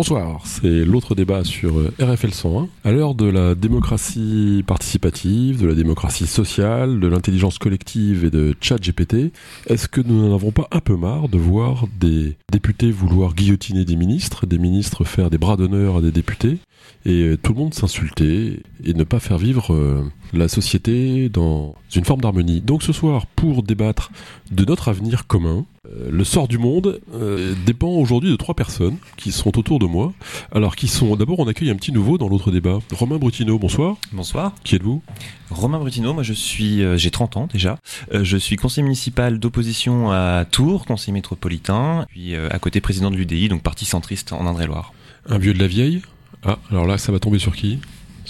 Bonsoir, c'est l'autre débat sur euh, RFL 101. À l'heure de la démocratie participative, de la démocratie sociale, de l'intelligence collective et de chat GPT, est-ce que nous n'en avons pas un peu marre de voir des députés vouloir guillotiner des ministres, des ministres faire des bras d'honneur à des députés, et euh, tout le monde s'insulter et ne pas faire vivre euh, la société dans une forme d'harmonie. Donc ce soir, pour débattre de notre avenir commun, euh, le sort du monde euh, dépend aujourd'hui de trois personnes qui sont autour de moi. Alors, qui sont d'abord, on accueille un petit nouveau dans l'autre débat. Romain Brutino, bonsoir. Bonsoir. Qui êtes-vous? Romain Brutino, moi je suis, euh, j'ai 30 ans déjà. Je suis conseiller municipal d'opposition à Tours, conseiller métropolitain, puis à côté président de l'UDI, donc parti centriste en Indre-et-Loire. Un vieux de la vieille? Ah, alors là, ça va tomber sur qui?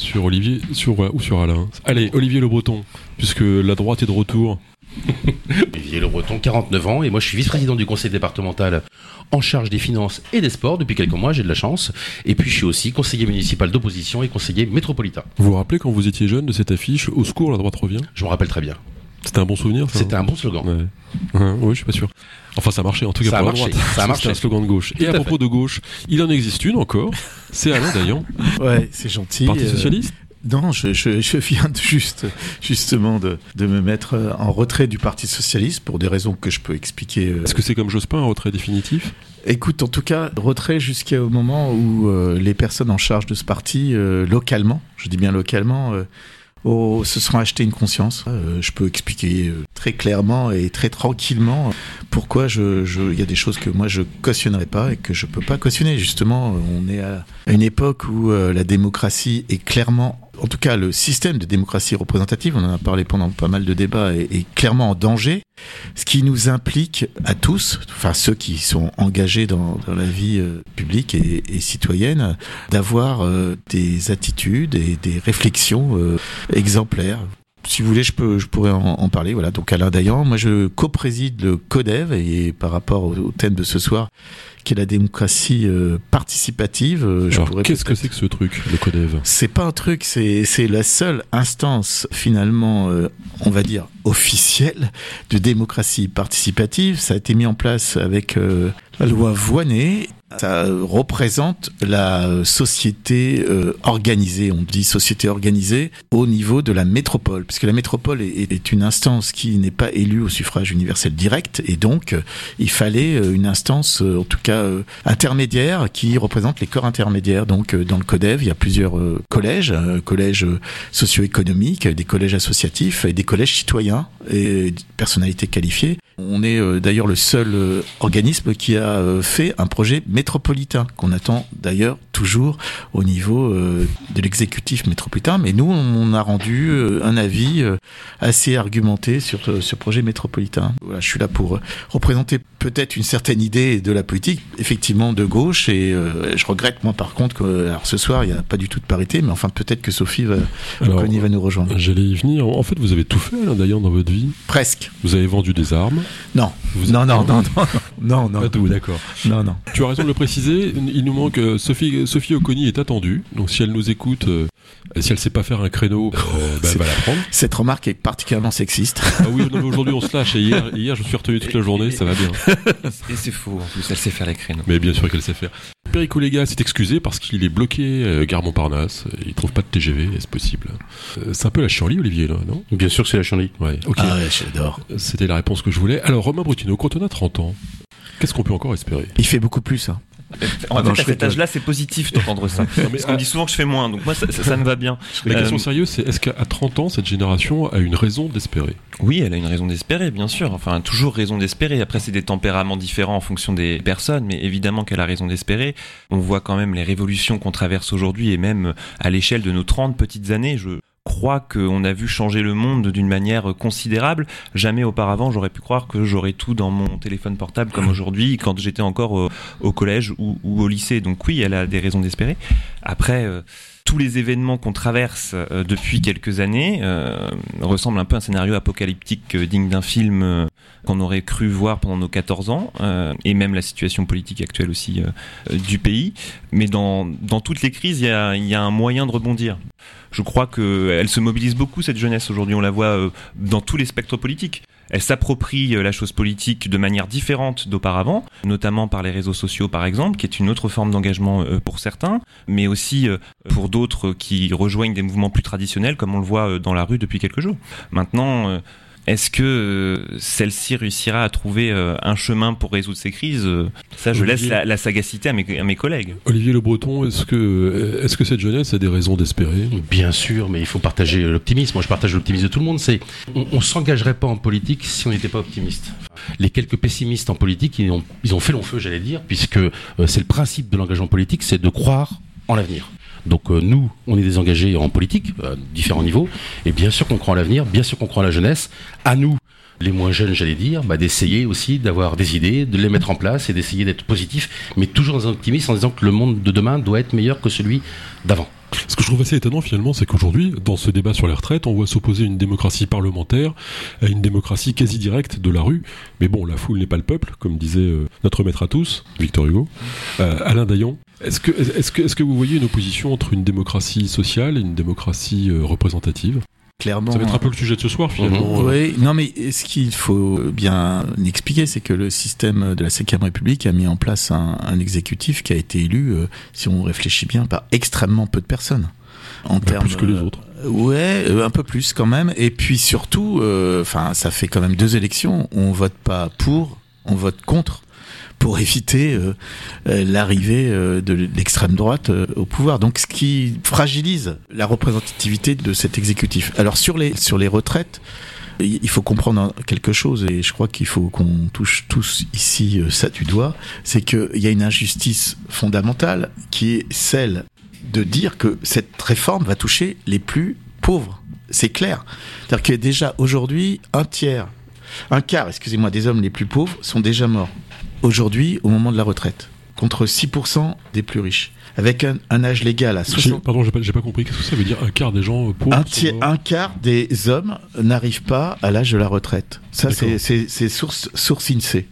Sur Olivier sur, euh, ou sur Alain Allez, Olivier Le Breton, puisque la droite est de retour. Olivier Le Breton, 49 ans, et moi je suis vice-président du conseil départemental en charge des finances et des sports depuis quelques mois, j'ai de la chance. Et puis je suis aussi conseiller municipal d'opposition et conseiller métropolitain. Vous vous rappelez quand vous étiez jeune de cette affiche Au secours, la droite revient? Je me rappelle très bien. C'était un bon souvenir C'était un bon slogan. Ouais. Ouais, oui, je suis pas sûr. Enfin, ça a marché en tout cas Ça a pour marché, la droite. ça a marché. Un slogan de gauche. Tout Et à, à propos de gauche, il en existe une encore. C'est Alain Dayan, Ouais, c'est gentil. Parti euh, socialiste. Non, je, je, je viens de juste, justement de, de me mettre euh, en retrait du Parti Socialiste pour des raisons que je peux expliquer. euh. Est-ce que c'est comme Jospin, un retrait définitif? Écoute, en tout cas, retrait jusqu'au moment où euh, les personnes en charge de ce parti, euh, localement, je dis bien localement, euh, oh, se seront acheté une conscience. Euh, je peux expliquer euh, très clairement et très tranquillement pourquoi je, je, il y a des choses que moi je cautionnerai pas et que je peux pas cautionner. Justement, on est à à une époque où euh, la démocratie est clairement en tout cas, le système de démocratie représentative, on en a parlé pendant pas mal de débats, est, clairement en danger. Ce qui nous implique à tous, enfin ceux qui sont engagés dans, la vie euh, publique et, citoyenne, d'avoir euh, des attitudes et des réflexions euh, exemplaires. Si vous voulez, je peux, je pourrais en, en parler. Voilà. Donc Alain Dayan, moi je co-préside le CODEV et par rapport au, au thème de ce soir, qui est la démocratie euh, participative, euh, Alors, qu'est-ce que c'est que ce truc, le Codev c'est pas un truc, c'est c'est la seule instance finalement, euh, on va dire officielle de démocratie participative. Ça a été mis en place avec la loi Voinet. Ça représente la société euh, organisée, on dit société organisée, au niveau de la métropole, puisque la métropole est, est une instance qui n'est pas élue au suffrage universel direct, et donc euh, il fallait euh, une instance, euh, en tout cas euh, intermédiaire, qui représente les corps intermédiaires. Donc dans le CODEV, il y a plusieurs collèges, collèges socio-économiques, des collèges associatifs et des collèges citoyens et personnalités qualifiées. On est d'ailleurs le seul organisme qui a fait un projet qu'on attend d'ailleurs toujours au niveau euh, de l'exécutif métropolitain. Mais nous, on a rendu euh, un avis euh, assez argumenté sur ce projet métropolitain. Voilà, je suis là pour représenter peut-être une certaine idée de la politique, effectivement de gauche. Et je regrette moi par contre que alors ce soir il n'y a pas du tout de parité, mais enfin peut-être que Sophie va, Alors, va nous rejoindre. J'allais y venir. En fait, vous avez tout fait, Alain Dayan, dans votre vie. Presque. Vous avez vendu des armes. Non. Vous Non, non, non, non, non, non, Pas tout, d'accord. non, non. Tu as raison de le préciser. Il nous manque Sophie, Sophie Oconi est attendue. Donc, si elle nous écoute, euh, si elle sait pas faire un créneau, euh, bah, elle va l'apprendre. Cette remarque est particulièrement sexiste. Ah oui, non, mais aujourd'hui on se lâche. Et hier, hier, je me suis retenu toute la journée. Ça va bien. Et c'est faux, en plus, elle sait faire les créneaux. Mais bien sûr qu'elle sait faire. Perico Léga s'est excusé parce qu'il est bloqué euh, gare Montparnasse. Il trouve pas de TGV. Est-ce possible? Euh, C'est un peu la chienlit, Olivier, là, non? Bien sûr que c'est la. Ouais. Ok. Ah ouais, j'adore. C'était la réponse que je voulais. Alors, Romain Brutino, quand on a 30 ans, qu'est-ce qu'on peut encore espérer? Il fait beaucoup plus. Hein. En non, fait, à cet âge-là, c'est positif d'entendre ça. mais, Parce qu'on me dit souvent que je fais moins, donc moi, ça, ça- ça me va bien. La question Euh, sérieuse, c'est est-ce qu'à 30 ans, cette génération a une raison d'espérer? Oui, elle a une raison d'espérer, bien sûr. Enfin, toujours raison d'espérer. Après, c'est des tempéraments différents en fonction des personnes, mais évidemment qu'elle a raison d'espérer. On voit quand même les révolutions qu'on traverse aujourd'hui, et même à l'échelle de nos 30 petites années, je crois qu'on a vu changer le monde d'une manière considérable. Jamais auparavant, j'aurais pu croire que j'aurais tout dans mon téléphone portable comme aujourd'hui, quand j'étais encore au, au collège ou, au lycée. Donc oui, elle a des raisons d'espérer. Après... euh, tous les événements qu'on traverse euh, depuis quelques années euh, ressemblent un peu à un scénario apocalyptique euh, digne d'un film euh, qu'on aurait cru voir pendant nos 14 ans, euh, et même la situation politique actuelle aussi euh, euh, du pays. Mais dans, dans toutes les crises, il y a un moyen de rebondir. Je crois qu'elle se mobilise beaucoup, cette jeunesse, aujourd'hui. On la voit euh, dans tous les spectres politiques. elle s'approprie la chose politique de manière différente d'auparavant, notamment par les réseaux sociaux par exemple, qui est une autre forme d'engagement pour certains, mais aussi pour d'autres qui rejoignent des mouvements plus traditionnels, comme on le voit dans la rue depuis quelques jours. Maintenant, est-ce que euh, celle-ci réussira à trouver euh, un chemin pour résoudre ces crises? Ça, je laisse la, sagacité à mes, collègues. Olivier Le Breton, est-ce que, que cette jeunesse a des raisons d'espérer? Bien sûr, mais il faut partager l'optimisme. Moi, je partage l'optimisme de tout le monde. C'est, on, ne s'engagerait pas en politique si on n'était pas optimiste. Les quelques pessimistes en politique, ils ont, ils ont fait long feu, j'allais dire, puisque euh, c'est le principe de l'engagement politique, c'est de croire en l'avenir. Donc euh, nous, on est des engagés en politique, à différents niveaux, et bien sûr qu'on croit en l'avenir, bien sûr qu'on croit en la jeunesse. À nous, les moins jeunes, j'allais dire, bah, d'essayer aussi d'avoir des idées, de les mettre en place et d'essayer d'être positif, mais toujours dans un optimisme en disant que le monde de demain doit être meilleur que celui d'avant. Ce que je trouve assez étonnant finalement, c'est qu'aujourd'hui, dans ce débat sur les retraites, on voit s'opposer une démocratie parlementaire à une démocratie quasi directe de la rue. Mais bon, la foule n'est pas le peuple, comme disait euh, notre maître à tous, Victor Hugo. Euh, Alain Daillon, est-ce que, vous voyez une opposition entre une démocratie sociale et une démocratie euh, représentative? Clairement. Ça va être un peu le sujet de ce soir, finalement. Mhm. Oui, non, mais ce qu'il faut bien expliquer, c'est que le système de la Ve République a mis en place un, exécutif qui a été élu, euh, si on réfléchit bien, par extrêmement peu de personnes. En bah, termes, plus que les autres. Euh, ouais, un peu plus quand même. Et puis surtout, enfin, ça fait quand même deux élections. On vote pas pour, on vote contre pour éviter euh, euh, l'arrivée euh, de l'extrême droite au pouvoir. Donc ce qui fragilise la représentativité de cet exécutif. Alors sur les sur les retraites, il faut comprendre quelque chose et je crois qu'il faut qu'on touche tous ici ça du doigt, c'est qu'il y a une injustice fondamentale qui est celle de dire que cette réforme va toucher les plus pauvres. C'est clair. C'est-à-dire que déjà aujourd'hui, un tiers, un quart, excusez-moi, des hommes les plus pauvres sont déjà morts aujourd'hui au moment de la retraite, contre 6% des plus riches. Avec un, âge légal à 60... Pardon, j'ai pas, pas compris. Qu'est-ce que ça veut dire Un quart des gens pauvres un, un quart des hommes n'arrivent pas à l'âge de la retraite. Ça, c'est source, source INSEE.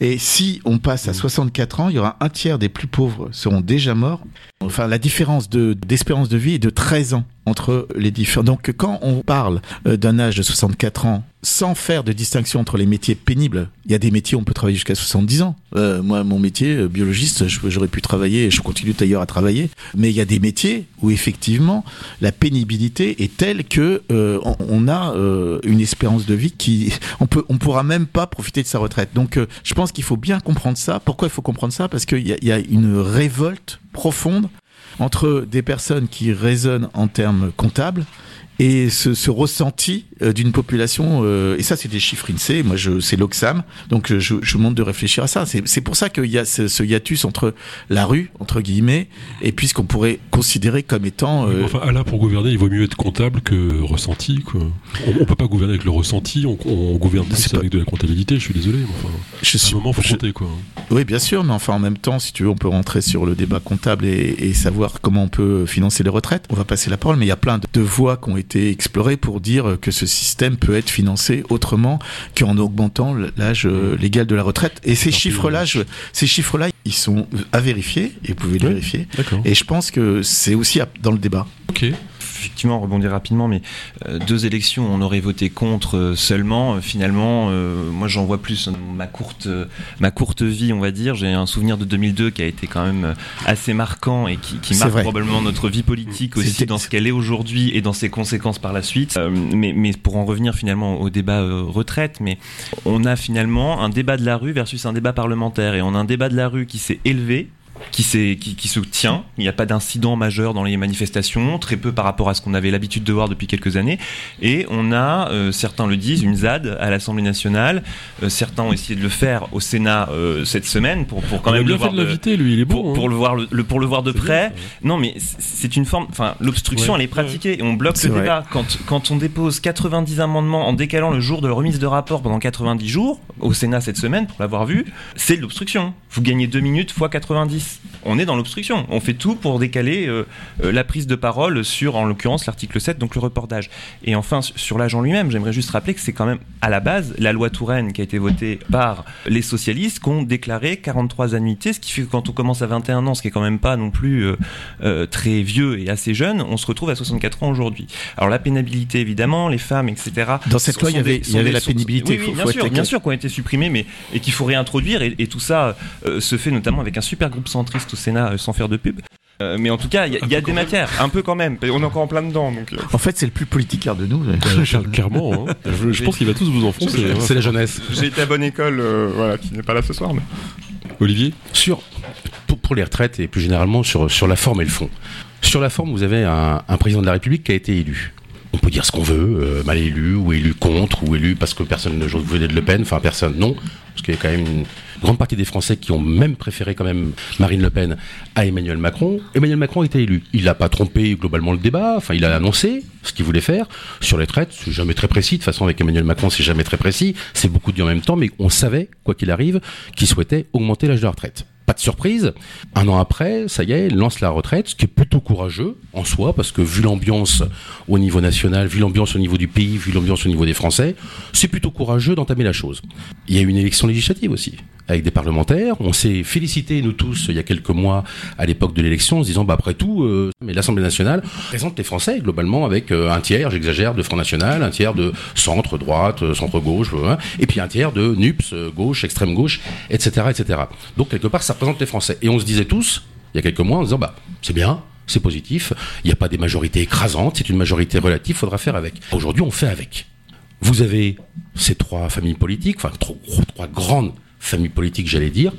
Et si on passe à 64 mmh. ans, il y aura un tiers des plus pauvres seront déjà morts. Enfin, la différence de d'espérance de vie est de 13 ans entre les différents. Donc, quand on parle euh, d'un âge de 64 ans sans faire de distinction entre les métiers pénibles. Il y a des métiers où on peut travailler jusqu'à 70 ans. Euh, moi, mon métier, euh, biologiste, j'aurais pu travailler, je continue d'ailleurs à travailler, mais il y a des métiers où effectivement la pénibilité est telle que on, a une espérance de vie qui, on peut, on pourra même pas profiter de sa retraite. Donc, je pense qu'il faut bien comprendre ça. Pourquoi il faut comprendre ça? Parce qu'il y a une révolte profonde entre des personnes qui raisonnent en termes comptables et ce, ce ressenti euh, d'une population, euh, et ça c'est des chiffres INSEE, moi je, c'est l'Oxam, donc euh, je, je vous montre de réfléchir à ça. C'est, c'est pour ça qu'il y a ce, ce, hiatus entre la rue, entre guillemets, et puis ce qu'on pourrait considérer comme étant... Euh... Enfin, là pour gouverner, il vaut mieux être comptable que ressenti. Quoi. On, on peut pas gouverner avec le ressenti, on, on gouverne plus avec de la comptabilité, je suis désolé. Enfin, je suis, un moment, faut compter. Quoi. Oui, bien sûr, mais enfin en même temps, si tu veux, on peut rentrer sur le débat comptable et, et savoir comment on peut financer les retraites. On va passer la parole, mais il y a plein de, de voies qui ont été exploré pour dire que ce système peut être financé autrement qu'en augmentant l'âge euh, légal de la retraite. Et ces chiffres-là, ces chiffres-là, ils sont à vérifier et vous pouvez les vérifier. Et je pense que c'est aussi dans le débat. Ok effectivement rebondir rapidement, mais euh, deux élections, on aurait voté contre euh, seulement. Euh, finalement, moi j'en vois plus ma courte, ma courte vie, on va dire. J'ai un souvenir de 2002 qui a été quand même assez marquant et qui, qui marque probablement notre vie politique aussi dans ce qu'elle est aujourd'hui et dans ses conséquences par la suite. mais, mais pour en revenir finalement au débat retraite, mais on a finalement un débat de la rue versus un débat parlementaire et on a un débat de la rue qui s'est élevé qui, qui, qui, se tient. Il n'y a pas d'incident majeur dans les manifestations, très peu par rapport à ce qu'on avait l'habitude de voir depuis quelques années. Et on a, euh, certains le disent, une ZAD à l'Assemblée nationale. Euh, certains ont essayé de le faire au Sénat euh, cette semaine pour, pour quand même le voir. De, lui, il est bon. Pour, pour hein. le voir, le, pour le voir de près. non, mais c'est une forme. Enfin, l'obstruction, elle est pratiquée et on bloque le débat. Quand, quand on dépose 90 amendements en décalant le jour de la remise de rapport pendant 90 jours au Sénat cette semaine, pour l'avoir vu, c'est l'obstruction. Vous gagnez deux minutes fois 90. On est dans l'obstruction. On fait tout pour décaler euh, euh, la prise de parole sur, en l'occurrence, l'article 7, donc le report d'âge. Et enfin, sur l'âge en lui-même, j'aimerais juste rappeler que c'est quand même, à la base, la loi Touraine qui a été votée par les socialistes qui ont déclaré 43 annuités, ce qui fait que quand on commence à 21 ans, ce qui est quand même pas non plus euh, très vieux et assez jeune, on se retrouve à 64 ans aujourd'hui. Alors la pénibilité, évidemment, les femmes, etc. Dans cette loi, il y avait, il y avait la pénibilité. Oui, bien, sûr, bien sûr, qui ont été supprimées, mais et qu'il faut réintroduire. Et, et tout ça se fait notamment avec un super groupe centriste au Sénat, sans faire de pub. Euh, mais en tout cas, il y a, des matières, un peu quand même. On est encore en plein dedans. Donc, euh. En fait, c'est le plus politique de nous. clairement. Hein. Je, pense qu'il va tous vous enfoncer. C'est la jeunesse. J'ai été à bonne école, euh, voilà, qui n'est pas là ce soir. Mais... Olivier Sur pour, les retraites et plus généralement sur, sur la forme et le fond. Sur la forme, vous avez un, président de la République qui a été élu on peut dire ce qu'on veut, mal élu, ou élu contre, ou élu parce que personne ne venait de Le Pen, enfin personne, non, parce qu'il y a quand même une, grande partie des Français qui ont même préféré quand même Marine Le Pen à Emmanuel Macron. Emmanuel Macron a été élu. Il n'a pas trompé globalement le débat. Enfin, il a annoncé ce qu'il voulait faire sur les traites. C'est jamais très précis. De toute façon, avec Emmanuel Macron, c'est jamais très précis. C'est beaucoup dit en même temps, mais on savait, quoi qu'il arrive, qu'il souhaitait augmenter l'âge de la retraite pas de surprise. Un an après, ça y est, il lance la retraite, ce qui est plutôt courageux en soi, parce que vu l'ambiance au niveau national, vu l'ambiance au niveau du pays, vu l'ambiance au niveau des Français, c'est plutôt courageux d'entamer la chose. Il y a eu une élection législative aussi, avec des parlementaires. On s'est félicité, nous tous, il y a quelques mois, à l'époque de l'élection, en se disant, bah, après tout, euh, mais l'Assemblée nationale présente les Français, globalement, avec euh, un tiers, j'exagère, de Front National, un tiers de centre, droite, euh, centre-gauche, et puis un tiers de NUPS, gauche, extrême gauche, etc., etc. Donc, quelque part, ça représente les Français. Et on se disait tous, il y a quelques mois, en disant, bah, c'est bien, c'est positif, il n'y a pas des majorités écrasantes, c'est une majorité relative, faudra faire avec. Aujourd'hui, on fait avec. Vous avez ces trois familles politiques, enfin trois grandes familles politiques, j'allais dire,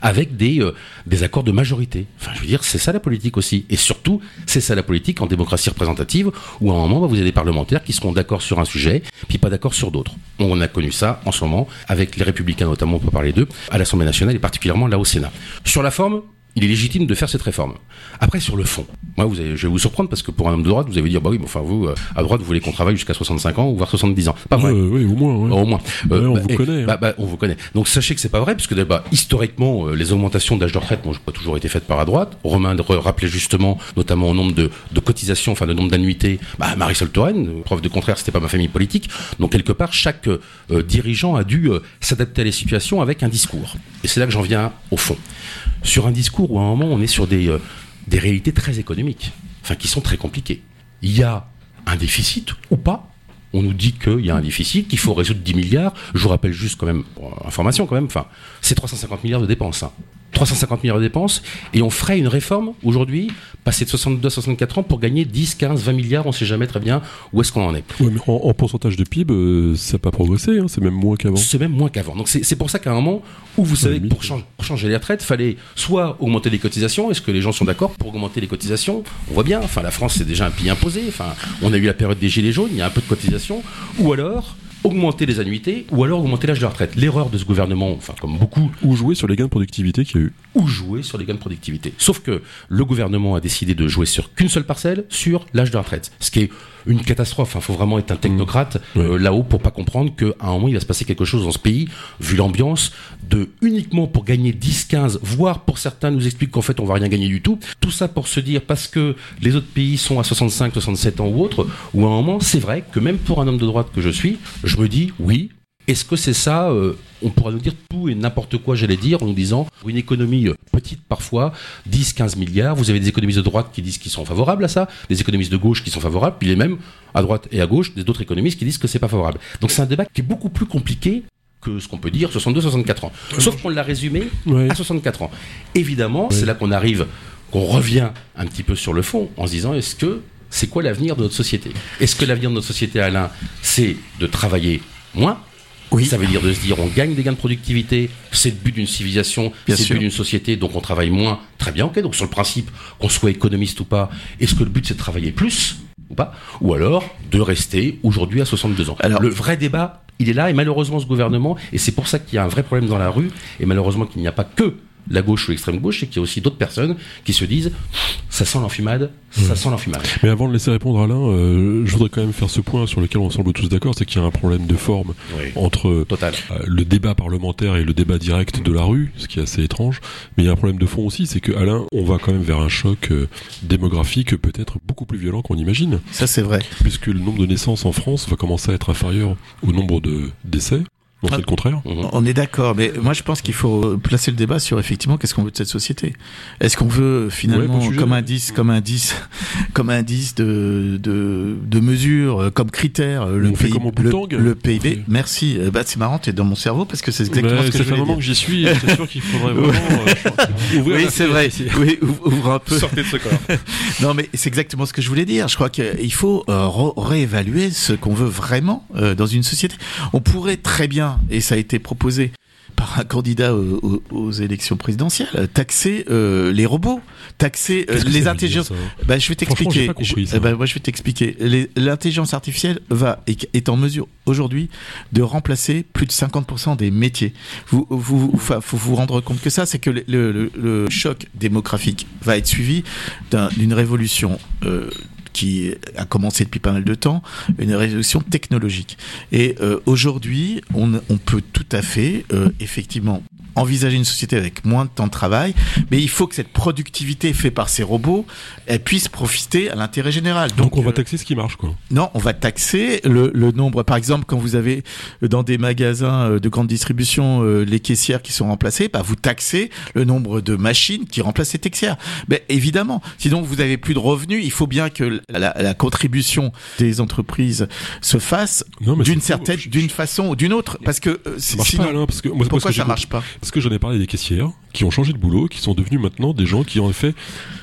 avec des, euh, des accords de majorité. Enfin, je veux dire, c'est ça la politique aussi. Et surtout, c'est ça la politique en démocratie représentative, où à un moment, bah, vous avez des parlementaires qui seront d'accord sur un sujet, puis pas d'accord sur d'autres. On a connu ça en ce moment, avec les républicains notamment, on peut parler d'eux, à l'Assemblée nationale et particulièrement là au Sénat. Sur la forme, il est légitime de faire cette réforme. Après, sur le fond, moi, vous je vais vous surprendre parce que pour un homme de droite, vous allez dire, bah oui, mais enfin, vous, euh, à droite, vous voulez qu'on travaille jusqu'à 65 ans ou voire 70 ans. Pas vrai. oui, au moins. Au moins. Euh, on bah, vous connaît. Hein. Bah, bah, on vous connaît. Donc, sachez que c'est pas vrai, puisque bah, historiquement, euh, les augmentations d'âge de retraite n'ont pas toujours été faites par la droite. Romain rappelait justement, notamment au nombre de, de cotisations, enfin, le nombre d'annuités, bah, Marisol Touraine, preuve de contraire, c'était pas ma famille politique. Donc, quelque part, chaque dirigeant a dû s'adapter à les situations avec un discours. Et c'est là que j'en viens au fond sur un discours où à un moment on est sur des, euh, des réalités très économiques, enfin qui sont très compliquées. Il y a un déficit ou pas? On nous dit qu'il y a un déficit, qu'il faut résoudre 10 milliards. Je vous rappelle juste quand même, information quand même, enfin, c'est 350 milliards de dépenses. Hein. 350 milliards de dépenses, et on ferait une réforme aujourd'hui, passer de 62 à 64 ans pour gagner 10, 15, 20 milliards, on ne sait jamais très bien où est-ce qu'on en est. en, pourcentage de PIB, euh, ça n'a pas progressé, hein, c'est même moins qu'avant. C'est même moins qu'avant. Donc c'est pour ça qu'à un moment où vous savez que pour, changer les retraites, fallait soit augmenter les cotisations, est-ce que les gens sont d'accord pour augmenter les cotisations? On voit bien, enfin la France c'est déjà un pays imposé, enfin on a eu la période des gilets jaunes, il y a un peu de cotisations, ou alors augmenter les annuités ou alors augmenter l'âge de retraite. L'erreur de ce gouvernement, enfin comme beaucoup... Ou jouer sur les gains de productivité qu'il y a eu. Ou jouer sur les gains de productivité. Sauf que le gouvernement a décidé de jouer sur qu'une seule parcelle, sur l'âge de retraite. Ce qui est une catastrophe. Il faut vraiment être un technocrate mmh. euh, là-haut pour pas comprendre qu'à un moment il va se passer quelque chose dans ce pays, vu l'ambiance, de uniquement pour gagner 10, 15, voire pour certains nous expliquent qu'en fait on va rien gagner du tout. Tout ça pour se dire parce que les autres pays sont à 65, 67 ans ou autre, ou à un moment c'est vrai que même pour un homme de droite que je suis, je me dis oui, est-ce que c'est ça euh, On pourra nous dire tout et n'importe quoi, j'allais dire, en nous disant une économie euh, petite parfois, 10, 15 milliards. Vous avez des économistes de droite qui disent qu'ils sont favorables à ça, des économistes de gauche qui sont favorables, puis les mêmes à droite et à gauche, des autres économistes qui disent que c'est pas favorable. Donc c'est un débat qui est beaucoup plus compliqué que ce qu'on peut dire 62-64 ans. Sauf qu'on l'a résumé à 64 ans. Évidemment, c'est là qu'on arrive, qu'on revient un petit peu sur le fond en se disant est-ce que c'est quoi l'avenir de notre société? Est-ce que l'avenir de notre société, Alain, c'est de travailler moins? Oui. Ça veut dire de se dire on gagne des gains de productivité, c'est le but d'une civilisation, c'est le but d'une société, donc on travaille moins. Très bien, ok. Donc sur le principe, qu'on soit économiste ou pas, est-ce que le but c'est de travailler plus ou pas? Ou alors de rester aujourd'hui à 62 ans? Alors, Le vrai débat, il est là, et malheureusement ce gouvernement, et c'est pour ça qu'il y a un vrai problème dans la rue, et malheureusement qu'il n'y a pas que la gauche ou l'extrême gauche, c'est qu'il y a aussi d'autres personnes qui se disent ça sent l'enfumade, ça sent l'enfumade. Mais avant de laisser répondre Alain, euh, je voudrais quand même faire ce point sur lequel on semble tous d'accord, c'est qu'il y a un problème de forme entre Total. euh, le débat parlementaire et le débat direct de la rue, ce qui est assez étrange. Mais il y a un problème de fond aussi, c'est que Alain, on va quand même vers un choc euh, démographique peut-être beaucoup plus violent qu'on imagine, Ça, c'est vrai. puisque le nombre de naissances en France va commencer à être inférieur au nombre de décès. Non, c'est le contraire. Mhm. On est d'accord, mais moi je pense qu'il faut placer le débat sur effectivement qu'est-ce qu'on veut de cette société? Est-ce qu'on veut finalement Ouais, bon sujet. comme indice, comme indice, comme indice de de, de mesure, euh, comme critère euh, le, PIB, le, PIB. Merci. Euh, Bah c'est marrant, t'es dans mon cerveau parce que c'est exactement Mais ce que ça je fait un voulais moment dire. que j'y suis, et c'est sûr qu'il faudrait vraiment euh, ouvrir Oui, c'est vrai. Oui, ouvre un peu. Sortez de ce corps. Non, mais c'est exactement ce que je voulais dire. Je crois qu'il faut euh, réévaluer ce qu'on veut vraiment euh, dans une société. On pourrait très bien, et ça a été proposé par un candidat aux, aux- aux élections présidentielles, taxer euh, les robots, taxer euh, les intelligences. Bah, je vais t'expliquer. eh ben, moi, je vais t'expliquer. L'intelligence artificielle va est, en mesure aujourd'hui de remplacer plus de 50% des métiers. Vous, vous, faut vous rendre compte que ça, c'est que le, le- le- le choc démographique va être suivi d'un- d'une révolution. euh, qui a commencé depuis pas mal de temps, une révolution technologique. Et euh, aujourd'hui, on, peut tout à fait, euh, effectivement, envisager une société avec moins de temps de travail, mais il faut que cette productivité faite par ces robots, elle puisse profiter à l'intérêt général. Donc on va euh, taxer ce qui marche, quoi. non, on va taxer le, le nombre. Par exemple, quand vous avez euh, dans des magasins euh, de grande distribution les caissières qui sont remplacées, bah vous taxez le nombre de machines qui remplacent ces caissières. Mais évidemment, sinon vous avez plus de revenus. Il faut bien que la, la contribution des entreprises se fasse d'une certaine, d'une façon ou d'une autre, parce que Ça marche sinon, pas, Alain, parce que moi, pourquoi que j'ai ça marche pas? Parce que j'en ai parlé des caissières? Qui ont changé de boulot, qui sont devenus maintenant des gens qui en effet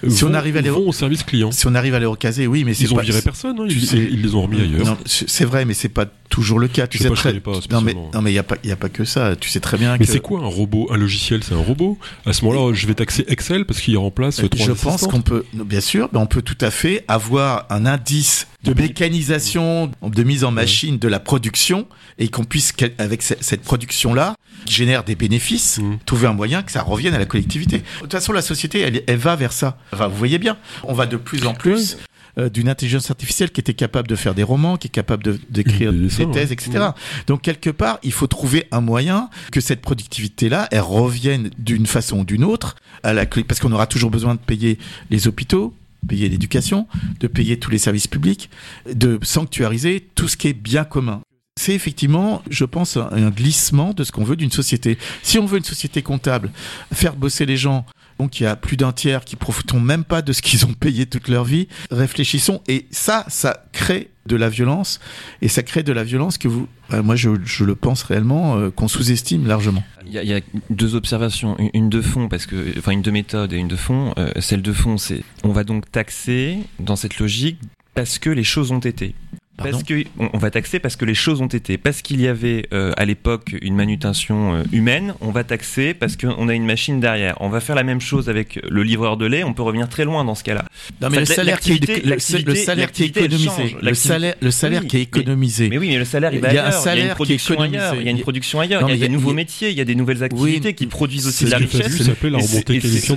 Si vont, on arrive à les- vont au service client. Si on arrive à les recaser, oui, mais Ils ont pas- viré personne, hein, ils, sais- ils les ont remis ailleurs. Non, c'est vrai, mais c'est pas toujours le cas. Tu Je sais sais pas, très. pas non mais spécialement. non mais il y a pas il y a pas que ça. Tu sais très bien Mais que. c'est quoi un robot Un logiciel, c'est un robot? À ce moment-là, je vais taxer Excel parce qu'il remplace trois Je pense qu'on peut, bien sûr, mais on peut tout à fait avoir un indice de mécanisation, de mise en machine de la production et qu'on puisse, avec ce- cette production-là, qui génère des bénéfices, Mm. trouver un moyen que ça à la collectivité. De toute façon, la société, elle, elle va vers ça. Enfin, vous voyez bien, on va de plus en plus euh, d'une intelligence artificielle qui était capable de faire des romans, qui est capable d'écrire Des thèses, ouais. etc. Donc quelque part, il faut trouver un moyen que cette productivité-là, elle revienne d'une façon ou d'une autre à la parce qu'on aura toujours besoin de payer les hôpitaux, payer l'éducation, de payer tous les services publics, de sanctuariser tout ce qui est bien commun. C'est effectivement, je pense, un, glissement de ce qu'on veut d'une société. Si on veut une société comptable, faire bosser les gens, donc il y a plus d'un tiers qui profitent même pas de ce qu'ils ont payé toute leur vie, réfléchissons. Et ça, ça crée de la violence, et ça crée de la violence que vous, euh, moi je, le pense réellement, euh, qu'on sous-estime largement. Il y, a, deux observations, une- une de fond parce que, enfin une de méthode et une de fond. Euh, celle de fond, c'est on va donc taxer dans cette logique parce que les choses ont été. Pardon Parce que on va taxer parce que les choses ont été. Parce qu'il y avait euh, à l'époque une manutention euh, humaine, on va taxer parce qu'on a une machine derrière. On va faire la même chose avec le livreur de lait. On peut revenir très loin dans ce cas-là. Non, mais le salaire qui est, le, le salaire qui est économisé, le salaire, le salaire Oui, qui est économisé. Mais oui, mais le salaire il va y a un ailleurs. il y a salaire une qui est production économisé. ailleurs. Il y a une production ailleurs. Non, il y a y des nouveaux métiers. Il y a des nouvelles activités Oui, qui produisent aussi de la richesse. la c'est- remontée et c'est-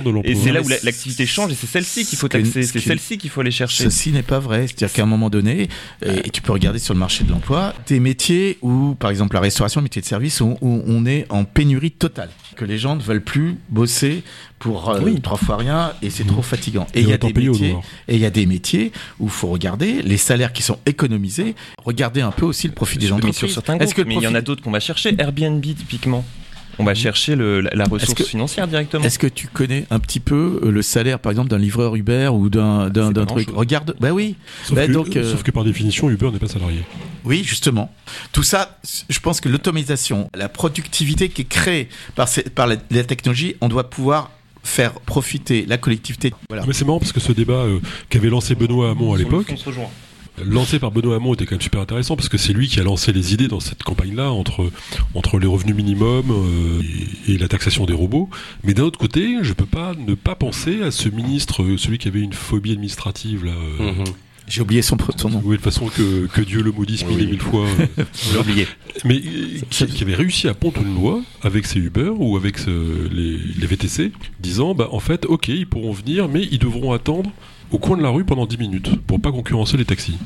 Et là où l'activité change et c'est celle-ci qu'il faut taxer. ce C'est celle-ci qu'il faut aller chercher. Ceci n'est pas vrai. C'est-à-dire qu'à un moment donné, et tu peux regarder sur le marché de l'emploi, des métiers où, par exemple, la restauration, le métier de service, où, où on est en pénurie totale. Que les gens ne veulent plus bosser pour euh, Oui. trois fois rien et c'est Mmh. trop fatigant. Et il y a des métiers, et il y a des métiers où il faut regarder les salaires qui sont économisés. Regardez un peu aussi le profit des sur entreprises. certains Est-ce groupes, que mais il y en a d'autres qu'on va chercher. Airbnb typiquement. On va chercher le- la, la ressource que- financière directement. Est-ce que tu connais un petit peu euh, le salaire, par exemple, d'un livreur Uber ou d'un d'un C'est d'un pas truc? Regarde, bah oui, Sauf, Bah, que, donc, euh, sauf que par définition, Uber n'est pas salarié. Oui, justement. Tout ça, je pense que l'automatisation, la productivité qui est créée par, ces- par la, la technologie, on doit pouvoir faire profiter la collectivité. Voilà. Mais c'est marrant parce que ce débat euh, qu'avait lancé Benoît Hamon à l'époque, On se rejoint. Lancé par Benoît Hamon était quand même super intéressant parce que c'est lui qui a lancé les idées dans cette campagne-là entre, entre les revenus minimums euh, et, et la taxation des robots. Mais d'un autre côté, je peux pas ne pas penser à ce ministre, euh, celui qui avait une phobie administrative là. euh, Mhm. J'ai oublié son, son nom. Oui, de façon que, que Dieu le maudisse mille et mille fois. l'avez oublié. mais qui, qui avait réussi à pondre une loi avec ses Uber ou avec ce- les, les VTC, disant bah en fait, ok, ils pourront venir, mais ils devront attendre au coin de la rue pendant 10 minutes pour pas concurrencer les taxis.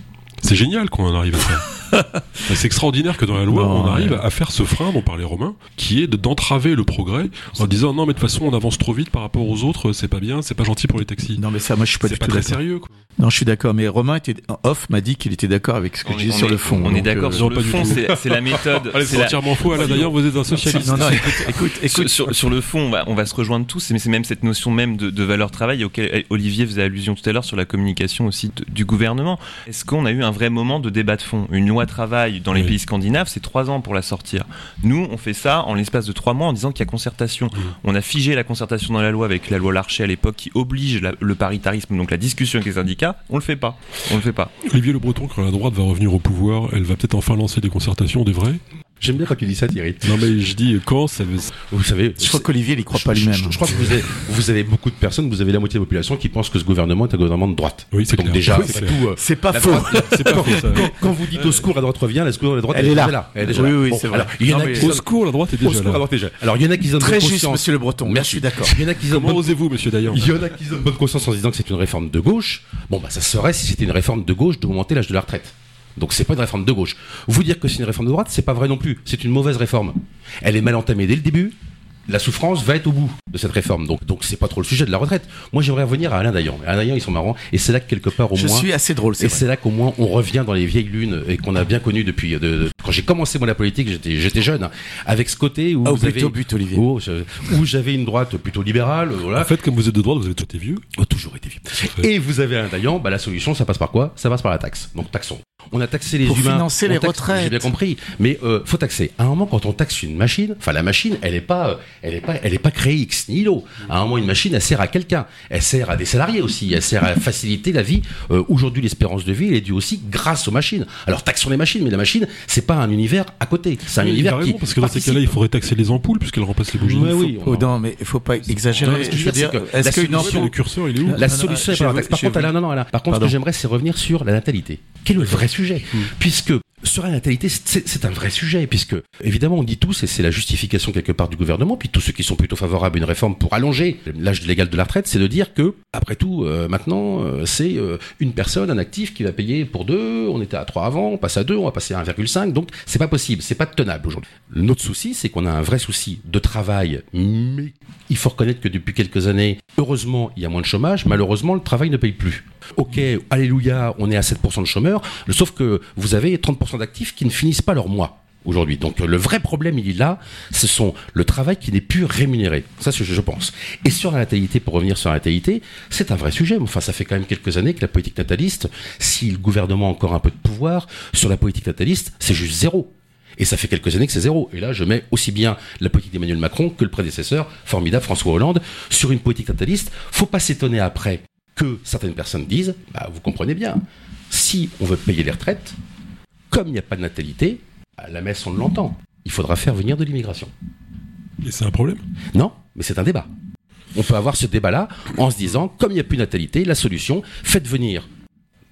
C'est génial qu'on en arrive à. C'est extraordinaire que dans la loi, Non, on arrive ouais. à faire ce frein dont parlait Romain, qui est de- d'entraver le progrès en disant non, mais de toute façon, on avance trop vite par rapport aux autres, c'est pas bien, c'est pas gentil pour les taxis. Non, mais ça, moi, je suis pas C'est du pas tout très sérieux. Quoi. Non, je suis d'accord. Mais Romain était off m'a dit qu'il était d'accord avec ce que On je disais sur est- le fond. On est d'accord euh, sur le fond, c'est la méthode. C'est la- entièrement faux. Alain, d'ailleurs, vous êtes un socialiste. Non, non, écoute, écoute, écoute. Sur, sur- sur le fond, on va, on va se rejoindre tous, mais c'est même cette notion même de, de valeur travail auquel Olivier faisait allusion tout à l'heure sur la communication aussi de- du gouvernement. Est-ce qu'on a eu un vrai moment de débat de fond Une loi travail dans les Oui. pays scandinaves, c'est trois ans pour la sortir. Nous, on fait ça en l'espace de trois mois en disant qu'il y a concertation. On a figé la concertation dans la loi avec la loi Larcher à l'époque qui oblige la- le paritarisme, donc la discussion avec les syndicats. On le fait pas. On le fait pas. Olivier Le Breton, quand la droite va revenir au pouvoir, elle va peut-être enfin lancer des concertations, des vrais. J'aime bien quand tu dis ça, Thierry. Non, mais je dis quand ça va. Vous savez, Je crois qu'Olivier, il y croit pas lui-même. Je, je crois que vous avez, vous avez beaucoup de personnes, vous avez la moitié de la population qui pense que ce gouvernement est un gouvernement de droite. Oui, c'est Donc clair. déjà, Oui, c'est euh, C'est pas faux. droite- C'est pas faux, ça. quand, quand vous dites au secours, la droite revient, la secours, la droite Elle est là. déjà Elle est déjà Oui, là. oui, Bon, c'est vrai. alors, il y en Non, a mais- qui Au secours, la droite est au déjà secours, la là. droite est déjà. Alors, il y en a qui ont Très bonne juste, conscience. monsieur Le Breton. Merci. Je suis d'accord. Il y en a qui ont Comment bonne osez-vous, monsieur Dayan Il y en a qui ont bonne conscience en disant que c'est une réforme de gauche. Bon, bah, ça serait, si c'était une réforme de gauche, d'augmenter l'âge de la retraite. Donc, c'est pas une réforme de gauche. Vous dire que c'est une réforme de droite, c'est pas vrai non plus. C'est une mauvaise réforme. Elle est mal entamée dès le début. La souffrance va être au bout de cette réforme. Donc, donc c'est pas trop le sujet de la retraite. Moi, j'aimerais revenir à Alain Dayan. Alain Dayan, ils sont marrants. Et c'est là que quelque part, au Je moins. suis assez drôle, c'est Et vrai. c'est là qu'au moins on revient dans les vieilles lunes et qu'on a bien connu depuis de- de- quand j'ai commencé moi la politique, j'étais j'étais jeune, hein, avec ce côté où Ah, au vous but, avez au but, Olivier. où, je- où j'avais une droite plutôt libérale, euh, voilà, En fait, comme vous êtes de droite, vous avez tout été vieux. a toujours été vieux. Et vous avez un Dayan, bah la solution ça passe par quoi? Ça passe par la taxe. Donc taxons. On a taxé les Pour humains. financer les taxe- retraites. J'ai bien compris, mais euh, faut taxer. À un moment, quand on taxe une machine, enfin la machine, elle est pas, euh, elle est pas, elle est pas créée ex nihilo. À un moment, une machine, elle sert à quelqu'un. Elle sert à des salariés aussi. Elle sert à faciliter la vie. Euh, Aujourd'hui, l'espérance de vie, elle est due aussi grâce aux machines. Alors taxons les machines, mais la machine, c'est pas un univers à côté. C'est un Oui, univers qui parce que dans ces cas-là, il faudrait taxer les ampoules puisqu'elles remplacent les bougies. Mais oui, Oh, non, mais il faut pas exagérer. Non, je veux dire, est-ce qu'une solution- Ouais, enfant le curseur, il est où La Non, non, solution est par la veux- taxe. Par je contre, non, non. Par contre, ce que j'aimerais, c'est revenir sur la natalité. Quel est le vrai sujet Puisque sur la natalité, c'est un vrai sujet, puisque évidemment, on dit tous, et c'est la justification quelque part du gouvernement, puis tous ceux qui sont plutôt favorables à une réforme pour allonger l'âge légal de la retraite, c'est de dire que, après tout, euh, maintenant, euh, c'est euh, une personne, un actif qui va payer pour deux. On était à trois avant, on passe à deux, on va passer à 1,5. Donc, c'est pas possible, c'est pas tenable aujourd'hui. Notre souci, c'est qu'on a un vrai souci de travail, mais il faut reconnaître que depuis quelques années, heureusement, il y a moins de chômage. Malheureusement, le travail ne paye plus. Ok, alléluia, on est à 7% de chômeurs, sauf que vous avez 30% d'actifs qui ne finissent pas leur mois aujourd'hui. Donc le vrai problème, il est là, ce sont le travail qui n'est plus rémunéré. Ça, que je pense. Et sur la natalité, pour revenir sur la natalité, c'est un vrai sujet. Enfin, ça fait quand même quelques années que la politique nataliste, si le gouvernement a encore un peu de pouvoir, sur la politique nataliste, c'est juste zéro. Et ça fait quelques années que c'est zéro. Et là, je mets aussi bien la politique d'Emmanuel Macron que le prédécesseur, formidable François Hollande, sur une politique nataliste. Faut pas s'étonner après que certaines personnes disent, bah, vous comprenez bien, si on veut payer les retraites, comme il n'y a pas de natalité, à la messe on l'entend. Il faudra faire venir de l'immigration. Et c'est un problème? Non, mais c'est un débat. On peut avoir ce débat-là en se disant, comme il n'y a plus de natalité, la solution, faites venir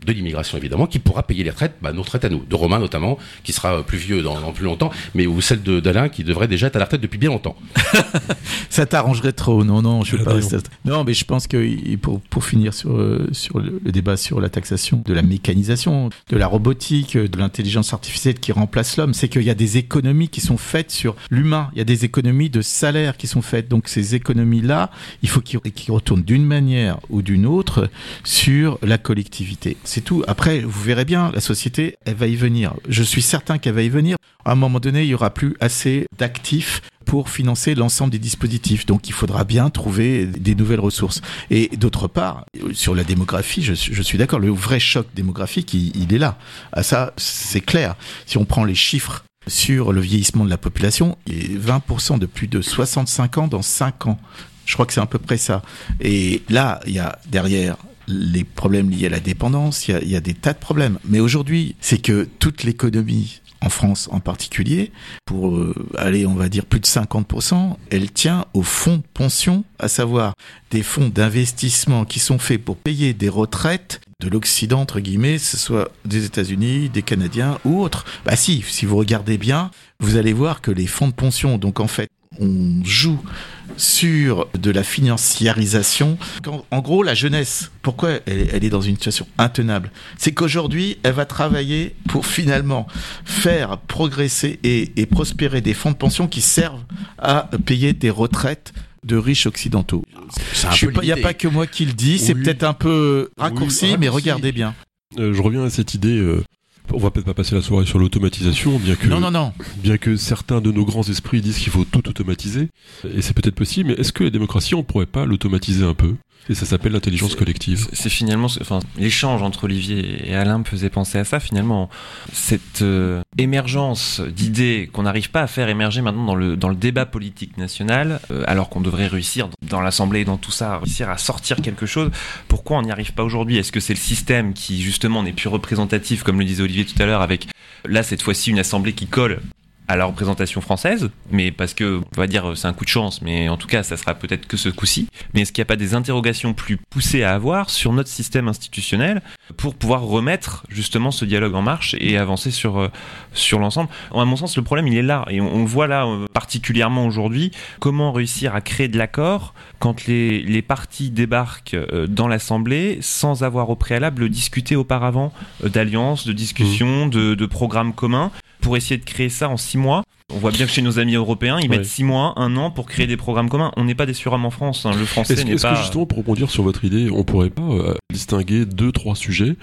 de l'immigration évidemment, qui pourra payer les retraites, bah, nos retraites à nous, de Romain notamment, qui sera euh, plus vieux dans, dans plus longtemps, mais ou celle de- d'Alain qui devrait déjà être à la retraite depuis bien longtemps. Ça t'arrangerait trop, non, non, je veux Euh, pas non. rester. Non, mais je pense que pour, pour finir sur, euh, sur le, le débat sur la taxation de la mécanisation, de la robotique, de l'intelligence artificielle qui remplace l'homme, c'est qu'il y a des économies qui sont faites sur l'humain. Il y a des économies de salaire qui sont faites. Donc ces économies-là, il faut qu'ils qu'ils retournent d'une manière ou d'une autre sur la collectivité. C'est tout. Après, vous verrez bien, la société, elle va y venir. Je suis certain qu'elle va y venir. À un moment donné, il y aura plus assez d'actifs pour financer l'ensemble des dispositifs. Donc il faudra bien trouver des nouvelles ressources. Et d'autre part, sur la démographie, je, suis- d'accord, le vrai choc démographique, il, est là. Ah, ça, c'est clair. Si on prend les chiffres sur le vieillissement de la population, il y a 20% de plus de 65 ans dans 5 ans. Je crois que c'est à peu près ça. Et là, il y a derrière les problèmes liés à la dépendance, il y a, il y a des tas de problèmes. Mais aujourd'hui, c'est que toute l'économie en France en particulier, pour euh, aller, on va dire, plus de 50%, elle tient aux fonds de pension, à savoir des fonds d'investissement qui sont faits pour payer des retraites de l'Occident, entre guillemets, ce soit des États-Unis, des Canadiens ou autres. Bah si, si vous regardez bien, vous allez voir que les fonds de pension, donc en fait, on joue sur de la financiarisation. En gros, la jeunesse, pourquoi elle, est dans une situation intenable? C'est qu'aujourd'hui, elle va travailler pour finalement faire progresser et, prospérer des fonds de pension qui servent à payer des retraites de riches occidentaux. Il n'y a pas que moi qui le dis, c'est peut-être un peu raccourci, mais regardez bien. Euh, je reviens à cette idée euh, on va peut-être pas passer la soirée sur l'automatisation, bien que non, non, non. bien que certains de nos grands esprits disent qu'il faut tout automatiser, et c'est peut-être possible. Mais est-ce que la démocratie, on pourrait pas l'automatiser un peu? Et ça s'appelle l'intelligence collective. C'est finalement, enfin, l'échange entre Olivier et Alain me faisait penser à ça. Finalement, cette euh, émergence d'idées qu'on n'arrive pas à faire émerger maintenant dans le dans le débat politique national, euh, alors qu'on devrait réussir dans l'Assemblée et dans tout ça, réussir à sortir quelque chose. Pourquoi on n'y arrive pas aujourd'hui? Est-ce que c'est le système qui justement n'est plus représentatif, comme le disait Olivier tout à l'heure, avec là cette fois-ci une Assemblée qui colle à la représentation française, mais parce que, on va dire, c'est un coup de chance, mais en tout cas, ça sera peut-être que ce coup-ci. Mais est-ce qu'il n'y a pas des interrogations plus poussées à avoir sur notre système institutionnel pour pouvoir remettre justement ce dialogue en marche et avancer sur, euh, sur l'ensemble? À mon sens, le problème, il est là, et on, voit là euh, particulièrement aujourd'hui comment réussir à créer de l'accord quand les, les partis débarquent euh, dans l'Assemblée sans avoir au préalable discuté auparavant d'alliances, de discussions, mmh. de, de programmes communs pour essayer de créer ça en six mois. On voit bien que chez nos amis européens, ils mettent six mois, un an pour créer des programmes communs. On n'est pas des surhommes en France. Hein. Le français n'est pas. Est-ce que justement, pour rebondir sur votre idée, on pourrait pas euh, distinguer deux, trois sujets?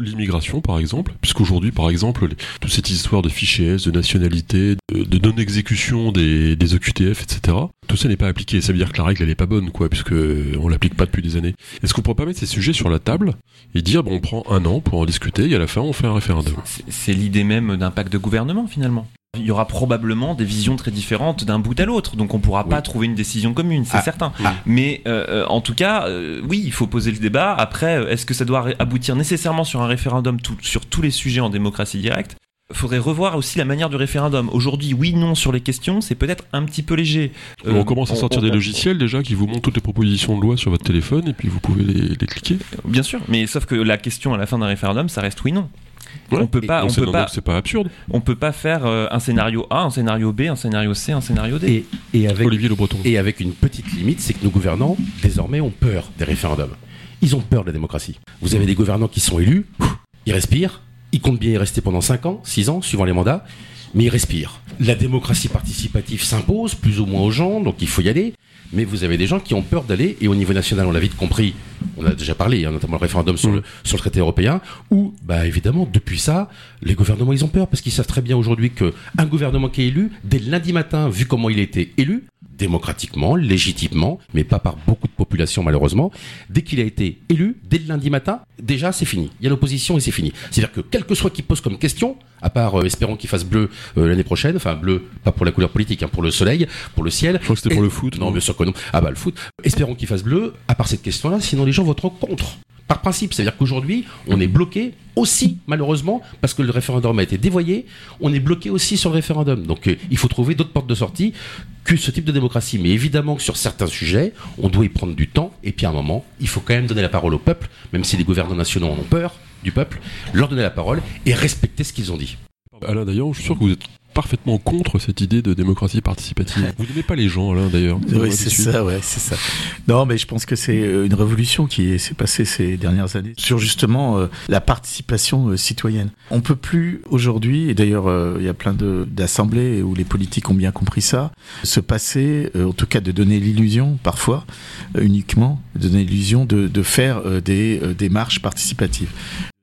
L'immigration, par exemple, puisqu'aujourd'hui, par exemple, toute cette histoire de fichiers S, de nationalité, de, non-exécution des, des EQTF, etc. Tout ça n'est pas appliqué. Ça veut dire que la règle, elle est pas bonne, quoi, puisque on l'applique pas depuis des années. Est-ce qu'on pourrait pas mettre ces sujets sur la table et dire, bon, on prend un an pour en discuter et à la fin, on fait un référendum? C'est l'idée même d'un pacte de gouvernement, finalement il y aura probablement des visions très différentes d'un bout à l'autre, donc on pourra pas trouver une décision commune, c'est ah. certain. Ah. Mais euh, euh, en tout cas, euh, oui, il faut poser le débat. Après, est-ce que ça doit aboutir nécessairement sur un référendum sur tous les sujets en démocratie directe? Faudrait revoir aussi la manière du référendum. Aujourd'hui, oui, non sur les questions, c'est peut-être un petit peu léger. on commence à sortir des logiciels déjà qui vous montrent toutes les propositions de loi sur votre téléphone et puis vous pouvez les, les cliquer. Bien sûr, mais sauf que la question à la fin d'un référendum, ça reste oui, non on peut pas, on peut pas, c'est pas absurde. On peut pas faire euh, un scénario A, un scénario B, un scénario C, un scénario D. Et, avec Olivier Le Breton. Et avec une petite limite, c'est que nos gouvernants désormais ont peur des référendums. Ils ont peur de la démocratie. Vous avez des gouvernants qui sont élus, ils respirent, ils comptent bien y rester pendant 5 ans, 6 ans, suivant les mandats, mais ils respirent. La démocratie participative s'impose plus ou moins aux gens, donc il faut y aller mais vous avez des gens qui ont peur d'aller, et au niveau national, on l'a vite compris, on a déjà parlé, hein, notamment le référendum sur, le, sur le traité européen, où, bah, évidemment, depuis ça, les gouvernements, ils ont peur, parce qu'ils savent très bien aujourd'hui qu'un gouvernement qui est élu, dès lundi matin, vu comment il a été élu, démocratiquement, légitimement, mais pas par beaucoup de population malheureusement, dès qu'il a été élu, dès le lundi matin, déjà c'est fini. Il y a l'opposition et c'est fini. C'est-à-dire que quel que soit qui pose comme question, à part euh, espérons qu'il fasse bleu euh, l'année prochaine, enfin bleu, pas pour la couleur politique, hein, pour le soleil, pour le ciel. Je crois que c'était pour le foot. Non, bien sûr que non. Ah bah le foot. Espérons qu'il fasse bleu, à part cette question-là, sinon les gens voteront contre par principe. C'est-à-dire qu'aujourd'hui, on est bloqué aussi, malheureusement, parce que le référendum a été dévoyé, on est bloqué aussi sur le référendum. Donc euh, il faut trouver d'autres portes de sortie que ce type de démocratie. Mais évidemment que sur certains sujets, on doit y prendre du temps, et puis à un moment, il faut quand même donner la parole au peuple, même si les gouvernants nationaux en ont peur du peuple, leur donner la parole et respecter ce qu'ils ont dit. Alain, d'ailleurs, je suis sûr que vous êtes parfaitement contre cette idée de démocratie participative. Vous n'aimez pas les gens, Alain, d'ailleurs. Oui, c'est ça, ouais, c'est ça. Non, mais je pense que c'est euh, une révolution qui s'est passée ces dernières années sur justement euh, la participation euh, citoyenne. On peut plus aujourd'hui, et d'ailleurs il y a plein d'assemblées où les politiques ont bien compris ça, se passer, en tout cas de donner l'illusion, parfois, uniquement, de donner l'illusion de, de, faire des démarches participatives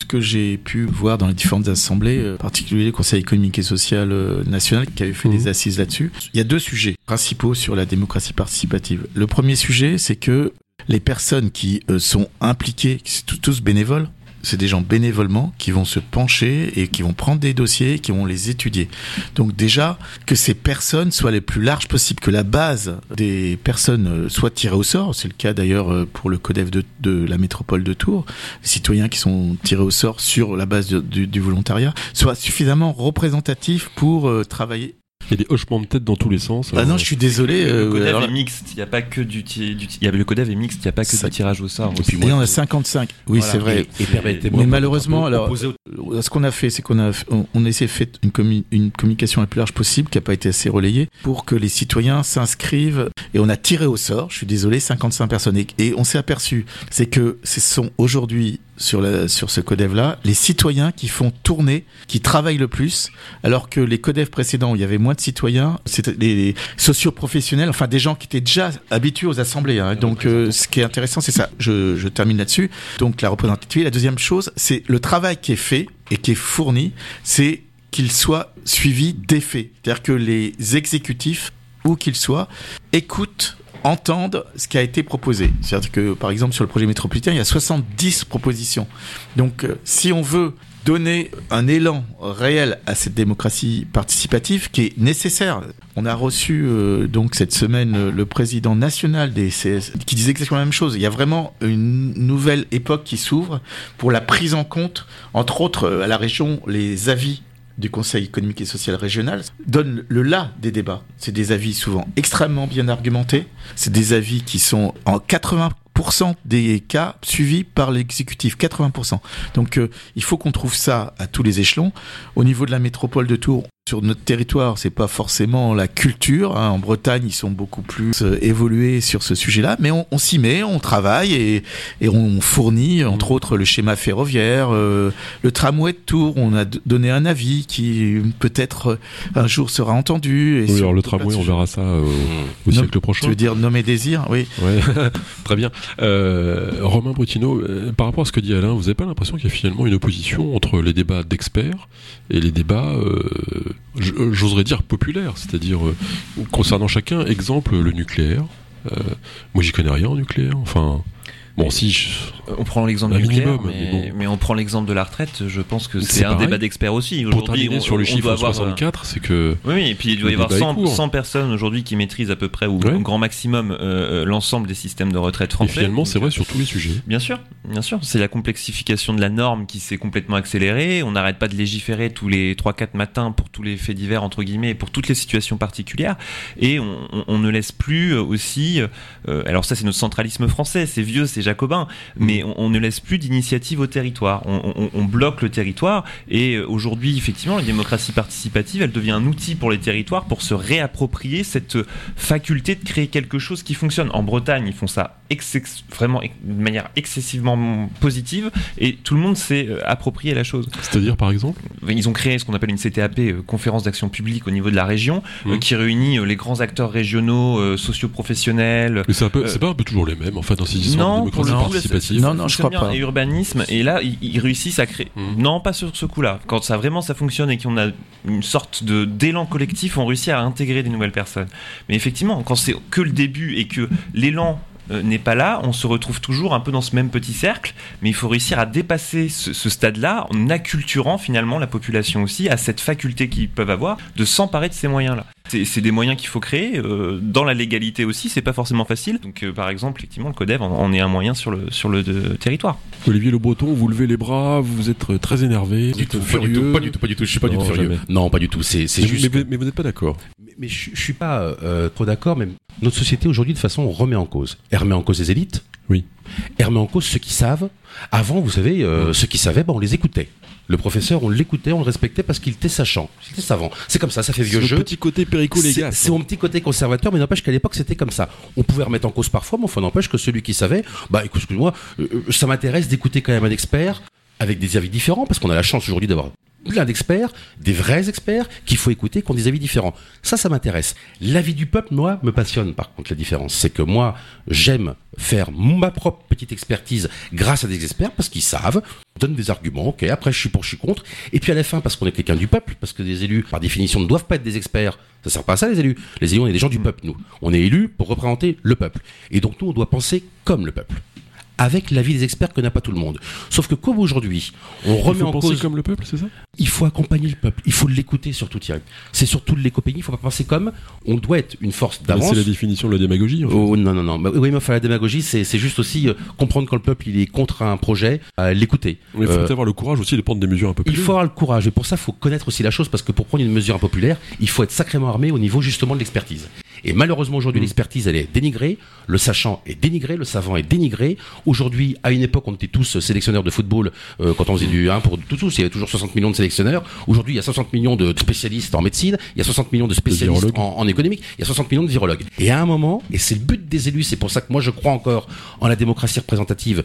que j'ai pu voir dans les différentes assemblées, euh, en particulier le Conseil économique et social euh, national qui avait fait des mmh. assises là-dessus. Il y a deux sujets principaux sur la démocratie participative. Le premier sujet, c'est que les personnes qui euh, sont impliquées, qui sont tous bénévoles, c'est des gens bénévolement qui vont se pencher et qui vont prendre des dossiers, qui vont les étudier. Donc déjà, que ces personnes soient les plus larges possibles, que la base des personnes euh, soit tirée au sort, c'est le cas d'ailleurs euh, pour le CODEF de, de, la métropole de Tours, les citoyens qui sont tirés au sort sur la base du, volontariat, soit suffisamment représentatifs pour euh, travailler il y a des hochements de tête dans tous les sens. Ah non, je suis désolé. Le euh, codev alors- est mixte, il n'y a pas que du, ti- du ti- il y a le codev est mixte, il n'y a pas que Ça- du tirage au sort. Et puis en a 55. Oui, Voilà. c'est vrai. Et, et permettez-moi. Mais malheureusement, on alors, au- Ce qu'on a fait, c'est qu'on a, on, on a essayé de faire une, commu- une communication la plus large possible, qui n'a pas été assez relayée, pour que les citoyens s'inscrivent. Et on a tiré au sort, je suis désolé, 55 personnes. Et, et on s'est aperçu, c'est que ce sont aujourd'hui sur, la, sur ce codev-là, les citoyens qui font tourner, qui travaillent le plus, alors que les codev précédents, où il y avait moins de citoyens, c'était les socioprofessionnels, enfin des gens qui étaient déjà habitués aux assemblées. hein. Donc, euh, ce qui est intéressant, c'est ça. Je, je termine là-dessus. Donc, la représentativité. La deuxième chose, c'est le travail qui est fait et qui est fourni, c'est qu'il soit suivi d'effets. C'est-à-dire que les exécutifs, où qu'ils soient, écoutent entendent ce qui a été proposé. C'est-à-dire que, par exemple, sur le projet métropolitain, il y a 70 propositions. Donc, euh, si on veut donner un élan réel à cette démocratie participative qui est nécessaire. On a reçu euh, donc cette semaine euh, le président national des CS qui disait exactement la même chose. Il y a vraiment une nouvelle époque qui s'ouvre pour la prise en compte, entre autres euh, à la région, les avis du Conseil économique et social régional donnent le là des débats. C'est des avis souvent extrêmement bien argumentés. C'est des avis qui sont en 80% des cas suivis par l'exécutif, 80%. Donc euh, il faut qu'on trouve ça à tous les échelons. Au niveau de la métropole de Tours, sur notre territoire, c'est pas forcément la culture. hein. En Bretagne, ils sont beaucoup plus euh, évolués sur ce sujet-là, mais on, on s'y met, on travaille et, et on fournit, entre autres, le schéma ferroviaire, euh, le tramway de Tours. On a donné un avis qui peut-être euh, un jour sera entendu. Et Oui, alors le tramway, on verra ça euh, au Non, siècle Tu prochain. veux dire nommer désir Oui. Ouais, très bien. Euh, Romain Brutino, par rapport à ce que dit Alain, vous n'avez pas l'impression qu'il y a finalement une opposition entre les débats d'experts et les débats, j'oserais dire, populaires, c'est-à-dire euh, concernant chacun, exemple, le nucléaire. Euh, moi, j'y connais rien en nucléaire. Enfin, bon, si. je- On prend l'exemple du minimum, mais, mais bon. mais on prend l'exemple de la retraite. Je pense que C'est un pareil. débat d'experts aussi. Aujourd'hui, on- sur le on chiffre doit avoir, euh, 64, c'est que Oui, oui, et puis il doit y avoir débat est 100, court. 100 personnes aujourd'hui qui maîtrisent à peu près, ou Ouais. au grand maximum, euh, euh, l'ensemble des systèmes de retraite et français. finalement, c'est vrai sur tous les sujets. Bien sûr, bien sûr. C'est la complexification de la norme qui s'est complètement accélérée. On n'arrête pas de légiférer tous les 3-4 matins pour tous les faits divers, entre guillemets, et pour toutes les situations particulières. Et on, on- on ne laisse plus aussi. euh, alors, ça, c'est notre centralisme français, c'est vieux, c'est jacobin. Mais on, on ne laisse plus d'initiative au territoire. On, on- on bloque le territoire. Et euh, aujourd'hui, effectivement, la démocratie participative, elle devient un outil pour les territoires pour se réapproprier cette faculté de créer quelque chose qui fonctionne. En Bretagne, ils font ça vraiment de manière excessivement positive et tout le monde s'est euh, approprié la chose. C'est-à-dire, par exemple? Ils ont créé ce qu'on appelle une CTAP, euh, conférence d'action publique au niveau de la région, euh, Mhm. qui réunit euh, les grands acteurs régionaux, socioprofessionnels. Mais c'est pas un peu toujours les mêmes, en fait, dans ces histoires de pour le participative. Non, non, je crois pas. Et urbanisme, et là, ils, ils réussissent à créer. Mhm. Non, pas sur ce coup-là. Quand ça vraiment ça fonctionne et qu'on a une sorte de d'élan collectif, on réussit à intégrer des nouvelles personnes. Mais effectivement, quand c'est que le début et que l'élan n'est pas là, on se retrouve toujours un peu dans ce même petit cercle, mais il faut réussir à dépasser ce, ce stade-là en acculturant finalement la population aussi à cette faculté qu'ils peuvent avoir de s'emparer de ces moyens-là. C'est c'est des moyens qu'il faut créer, euh, dans la légalité aussi, c'est pas forcément facile. Donc euh, par exemple, effectivement, le CODEV en, en est un moyen sur le, sur le de- territoire. Olivier Le Breton, vous levez les bras, vous êtes euh, très énervé, vous Du êtes tout, pas du furieux. tout, pas du tout, pas du tout. Je suis pas du Non, tout furieux. jamais. Non, pas du tout. C'est Mais, juste. mais- mais vous n'êtes pas d'accord. Mais, je, je suis pas euh, trop d'accord. Mais notre société aujourd'hui, de toute façon, on remet en cause. Elle remet en cause les élites. Oui. Elle remet en cause ceux qui savent. Avant, vous savez, euh, ceux qui savaient, ben, on les écoutait. Le professeur, on l'écoutait, on le respectait parce qu'il était sachant, il était savant. C'est comme ça, ça fait vieux C'est jeu. le petit côté péricot les C'est gars. c'est mon petit côté conservateur, mais n'empêche qu'à l'époque c'était comme ça. On pouvait remettre en cause parfois, mais enfin n'empêche que celui qui savait, bah excuse-moi, euh, euh, ça m'intéresse d'écouter quand même un expert avec des avis différents, parce qu'on a la chance aujourd'hui d'avoir plein d'experts, des vrais experts qu'il faut écouter, qui ont des avis différents. Ça, ça m'intéresse. L'avis du peuple, moi, me passionne par contre la différence. C'est que moi, j'aime faire ma propre petite expertise grâce à des experts, parce qu'ils savent, donnent des arguments, ok, après je suis pour, je suis contre, et puis à la fin, parce qu'on est quelqu'un du peuple, parce que des élus, par définition, ne doivent pas être des experts, ça sert pas à ça les élus. Les élus, on est des gens du peuple, nous. On est élus pour représenter le peuple. Et donc nous, on doit penser comme le peuple avec l'avis des experts que n'a pas tout le monde. Sauf que comme aujourd'hui, on remet il faut en cause comme le peuple, c'est ça? Il faut accompagner le peuple, il faut l'écouter surtout Thierry. C'est surtout l'écopénie, il faut pas penser comme on doit être une force d'avance. C'est la définition de la démagogie. En fait. Oh, non, non, non. Bah, oui, mais enfin, la démagogie, c'est juste aussi euh, comprendre quand le peuple il est contre un projet, euh, l'écouter. Mais il faut Euh, avoir le courage aussi de prendre des mesures un peu plus. il faut avoir le courage et pour ça, il faut connaître aussi la chose parce que pour prendre une mesure impopulaire, il faut être sacrément armé au niveau justement de l'expertise. Et malheureusement aujourd'hui, Mm. l'expertise elle est dénigrée, le sachant est dénigré, le savant est dénigré. Aujourd'hui, à une époque, on était tous sélectionneurs de football euh, quand on faisait du 1 pour tout tous, il y avait toujours 60 millions de sélectionneurs. Aujourd'hui, il y a 60 millions de spécialistes en médecine, il y a 60 millions de spécialistes en, en économique, il y a 60 millions de virologues. Et à un moment, et c'est le but des élus, c'est pour ça que moi je crois encore en la démocratie représentative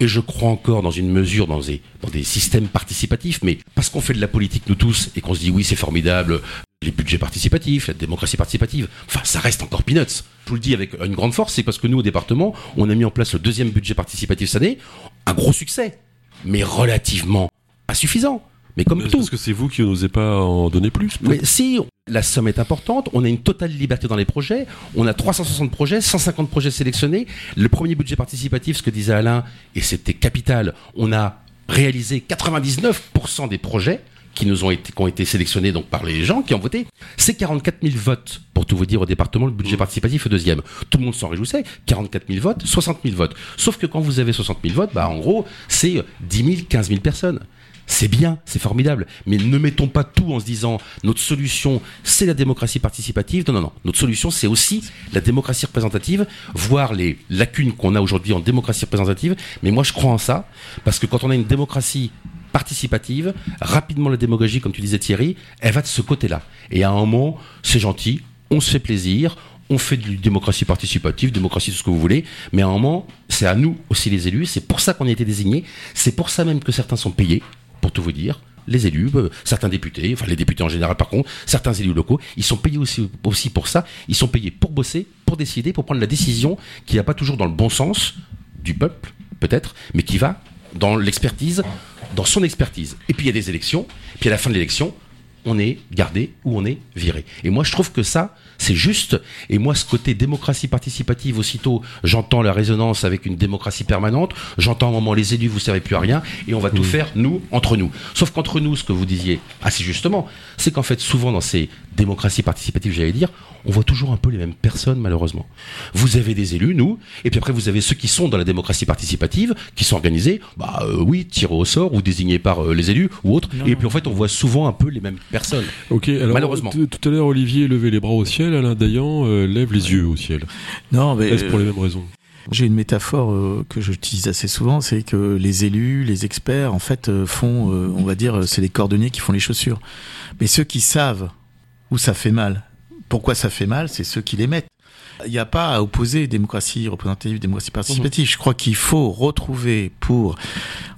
et je crois encore dans une mesure, dans des, dans des systèmes participatifs, mais parce qu'on fait de la politique nous tous et qu'on se dit oui c'est formidable, les budgets participatifs, la démocratie participative, enfin ça reste encore peanuts. Je vous le dis avec une grande force, c'est parce que nous au département, on a mis en place le deuxième budget participatif cette année, un gros succès, mais relativement insuffisant. Mais comme Mais tout. Parce que c'est vous qui n'osez pas en donner plus. Mais si, la somme est importante, on a une totale liberté dans les projets, on a 360 projets, 150 projets sélectionnés. Le premier budget participatif, ce que disait Alain, et c'était capital, on a réalisé 99% des projets qui nous ont été, qui ont été sélectionnés donc par les gens qui ont voté. C'est 44 000 votes, pour tout vous dire, au département, le budget participatif est deuxième. Tout le monde s'en réjouissait. 44 000 votes, 60 000 votes. Sauf que quand vous avez 60 000 votes, bah, en gros, c'est 10 000, 15 000 personnes. C'est bien, c'est formidable, mais ne mettons pas tout en se disant notre solution c'est la démocratie participative. Non, non, non. Notre solution c'est aussi la démocratie représentative, voir les lacunes qu'on a aujourd'hui en démocratie représentative. Mais moi je crois en ça parce que quand on a une démocratie participative, rapidement la démagogie, comme tu disais Thierry, elle va de ce côté-là. Et à un moment, c'est gentil, on se fait plaisir, on fait de démocratie participative, démocratie, tout ce que vous voulez, mais à un moment, c'est à nous aussi les élus, c'est pour ça qu'on a été désignés, c'est pour ça même que certains sont payés, pour tout vous dire. Les élus, euh, certains députés, enfin les députés en général par contre, certains élus locaux, ils sont payés aussi, aussi pour ça. Ils sont payés pour bosser, pour décider, pour prendre la décision qui va pas toujours dans le bon sens du peuple, peut-être, mais qui va dans l'expertise, dans son expertise. Et puis il y a des élections, puis à la fin de l'élection, on est gardé ou on est viré. Et moi, je trouve que ça, c'est juste. Et moi, ce côté démocratie participative, aussitôt, j'entends la résonance avec une démocratie permanente. J'entends à un moment les élus, vous servez plus à rien, et on va tout faire nous entre nous. Sauf qu'entre nous, ce que vous disiez assez justement, c'est qu'en fait, souvent dans ces démocraties participatives, j'allais dire, on voit toujours un peu les mêmes personnes, malheureusement. Vous avez des élus, nous, et puis après vous avez ceux qui sont dans la démocratie participative, qui sont organisés, bah euh, oui, tirés au sort ou désignés par euh, les élus ou autres. et puis en fait, on voit souvent un peu les mêmes personnes. Ok, alors Malheureusement. Tout à l'heure, Olivier levait les bras au ciel, Alain Dayan euh, lève les yeux au ciel. Non, mais Est-ce pour les mêmes raisons? j'ai une métaphore euh, que j'utilise assez souvent, c'est que les élus, les experts, en fait, euh, font, euh, on va dire, c'est les cordonniers qui font les chaussures. Mais ceux qui savent où ça fait mal, pourquoi ça fait mal, c'est ceux qui les mettent. Il n'y a pas à opposer démocratie représentative, démocratie participative. Je crois qu'il faut retrouver pour,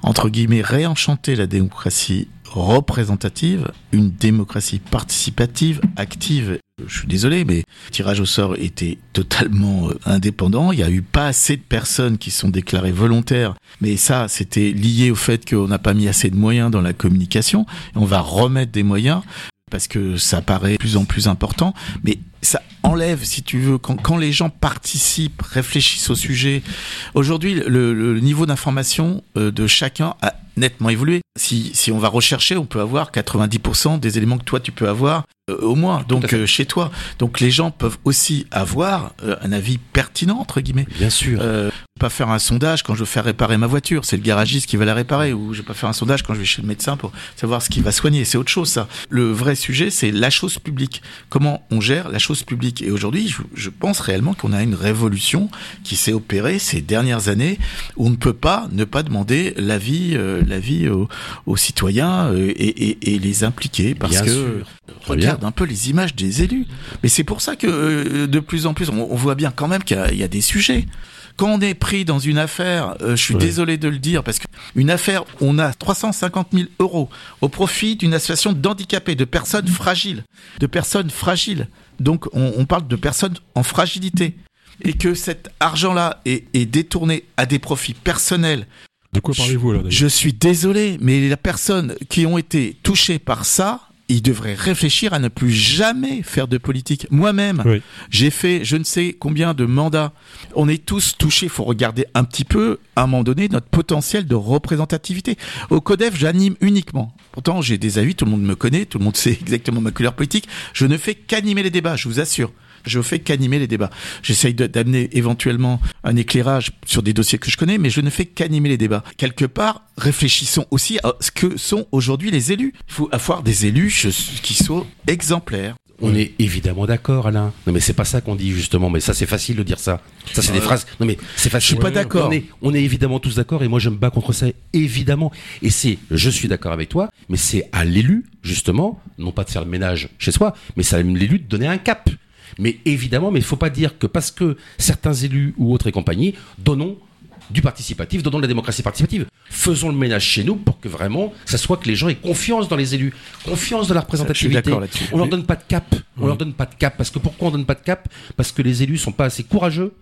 entre guillemets, réenchanter la démocratie représentative, une démocratie participative, active. Je suis désolé, mais le tirage au sort était totalement euh, indépendant. Il n'y a eu pas assez de personnes qui sont déclarées volontaires. Mais ça, c'était lié au fait qu'on n'a pas mis assez de moyens dans la communication. On va remettre des moyens parce que ça paraît de plus en plus important, mais ça enlève, si tu veux, quand, quand les gens participent, réfléchissent au sujet. Aujourd'hui, le, le niveau d'information euh, de chacun a nettement évolué. Si, si on va rechercher, on peut avoir 90% des éléments que toi tu peux avoir euh, au moins, donc euh, chez toi. Donc les gens peuvent aussi avoir euh, un avis pertinent entre guillemets. Bien sûr. Euh, pas faire un sondage quand je veux faire réparer ma voiture, c'est le garagiste qui va la réparer, ou je vais pas faire un sondage quand je vais chez le médecin pour savoir ce qui va soigner. C'est autre chose ça. Le vrai sujet, c'est la chose publique. Comment on gère la chose publique. Et aujourd'hui, je, je pense réellement qu'on a une révolution qui s'est opérée ces dernières années, où on ne peut pas ne pas demander l'avis, euh, l'avis aux, aux citoyens euh, et, et, et les impliquer, parce Bien que sûr. Regarde un peu les images des élus. Mais c'est pour ça que euh, de plus en plus, on, on voit bien quand même qu'il y, a des sujets. Quand on est pris dans une affaire, euh, je suis désolé de le dire, parce qu'une affaire, on a 350 000 euros au profit d'une association d'handicapés, de personnes fragiles, de personnes fragiles. Donc on, on parle de personnes en fragilité. Et que cet argent-là est, est détourné à des profits personnels De quoi parlez-vous là je suis désolé, mais les personnes qui ont été touchées par ça, il devrait réfléchir à ne plus jamais faire de politique. Moi-même, Oui. j'ai fait je ne sais combien de mandats. On est tous touchés. Il faut regarder un petit peu, à un moment donné, notre potentiel de représentativité. Au CODEF, j'anime uniquement. Pourtant, j'ai des avis, tout le monde me connaît, tout le monde sait exactement ma couleur politique. Je ne fais qu'animer les débats, je vous assure. Je fais qu'animer les débats. J'essaye d'amener éventuellement un éclairage sur des dossiers que je connais, mais je ne fais qu'animer les débats. Quelque part, réfléchissons aussi à ce que sont aujourd'hui les élus. Il faut avoir des élus je- qui sont exemplaires. On est évidemment d'accord, Alain. Non, mais c'est pas ça qu'on dit justement. Mais ça, c'est facile de dire ça. Ça, c'est des phrases. Non, mais c'est facile. Je suis pas d'accord. On est, on est évidemment tous d'accord, et moi, je me bats contre ça, évidemment. Et c'est, je suis d'accord avec toi, mais c'est à l'élu, justement, non pas de faire le ménage chez soi, mais c'est à l'élu de donner un cap. Mais évidemment, mais il faut pas dire que parce que certains élus ou autres et compagnie, donnons du participatif, donnons de la démocratie participative. Faisons le ménage chez nous pour que vraiment, ça soit que les gens aient confiance dans les élus, confiance dans la représentativité. On leur donne pas de cap. On leur donne pas de cap. Parce que pourquoi on donne pas de cap? Parce que les élus sont pas assez courageux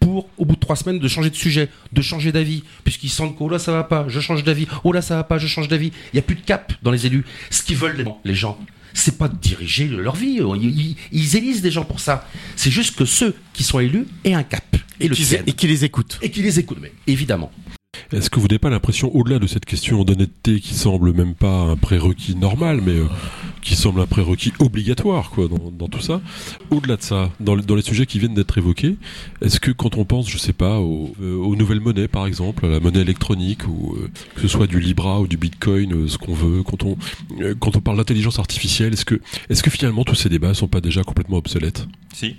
pour, au bout de trois semaines, de changer de sujet, de changer d'avis, puisqu'ils sentent que oh là ça va pas, je change d'avis, oh là ça va pas, je change d'avis. Il y a plus de cap dans les élus. Ce qu'ils veulent les gens, c'est pas de diriger leur vie. Ils, ils- élisent des gens pour ça. C'est juste que ceux qui sont élus aient un cap et le Qui- et qui les écoutent. Et qui les écoutent, mais évidemment. Est-ce que vous n'avez pas l'impression, au-delà de cette question d'honnêteté qui semble même pas un prérequis normal, mais euh, qui semble un prérequis obligatoire quoi, dans, tout ça, au-delà de ça, dans, le- dans les sujets qui viennent d'être évoqués, est-ce que quand on pense, je sais pas, aux, euh, aux nouvelles monnaies par exemple, à la monnaie électronique, ou euh, que ce soit du Libra ou du Bitcoin, ce qu'on veut, quand on, quand on parle d'intelligence artificielle, est-ce que, est-ce que finalement tous ces débats sont pas déjà complètement obsolètes? Si.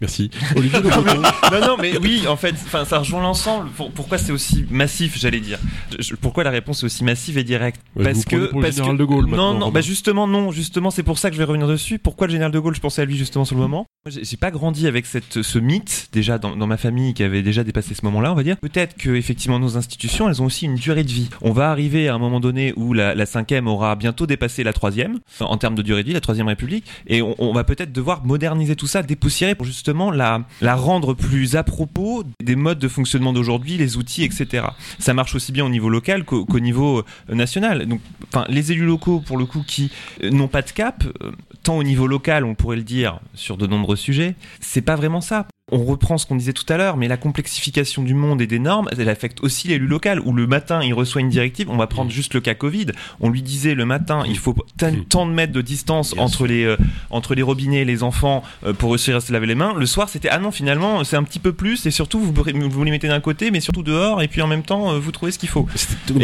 Merci. Olivier non, mais, non, non, mais oui, en fait, ça rejoint l'ensemble. Pour- pourquoi c'est aussi massif, j'allais dire? Je- pourquoi la réponse est aussi massive et directe? Ouais, Parce que, pour le parce général que- de Gaulle non, non, bah justement, non, justement, c'est pour ça que je vais revenir dessus. Pourquoi le général de Gaulle? Je pensais à lui justement sur le moment. J'ai j'ai pas grandi avec cette, ce mythe déjà dans, dans ma famille qui avait déjà dépassé ce moment-là, on va dire. Peut-être que effectivement nos institutions, elles ont aussi une durée de vie. On va arriver à un moment donné où la, la cinquième aura bientôt dépassé la troisième en termes de durée de vie, la troisième République, et on, on va peut-être devoir moderniser tout ça, dépoussiérer pour justement la, la rendre plus à propos des modes de fonctionnement d'aujourd'hui, les outils, etc. Ça marche aussi bien au niveau local qu'au niveau euh, national. Donc, les élus locaux, pour le coup, qui euh, n'ont pas de cap, euh, tant au niveau local, on pourrait le dire sur de nombreux sujets, c'est pas vraiment ça. On reprend ce qu'on disait tout à l'heure, mais la complexification du monde et des normes, elle affecte aussi l'élu local, où le matin, il reçoit une directive, on va prendre juste le cas Covid, on lui disait le matin, il faut tant tant de mètres de distance entre les, euh, entre les robinets et les enfants euh, pour réussir à se laver les mains. Le soir, c'était, ah non, finalement, c'est un petit peu plus, et surtout, vous, vous les mettez d'un côté, mais surtout dehors, et puis en même temps, euh, vous trouvez ce qu'il faut.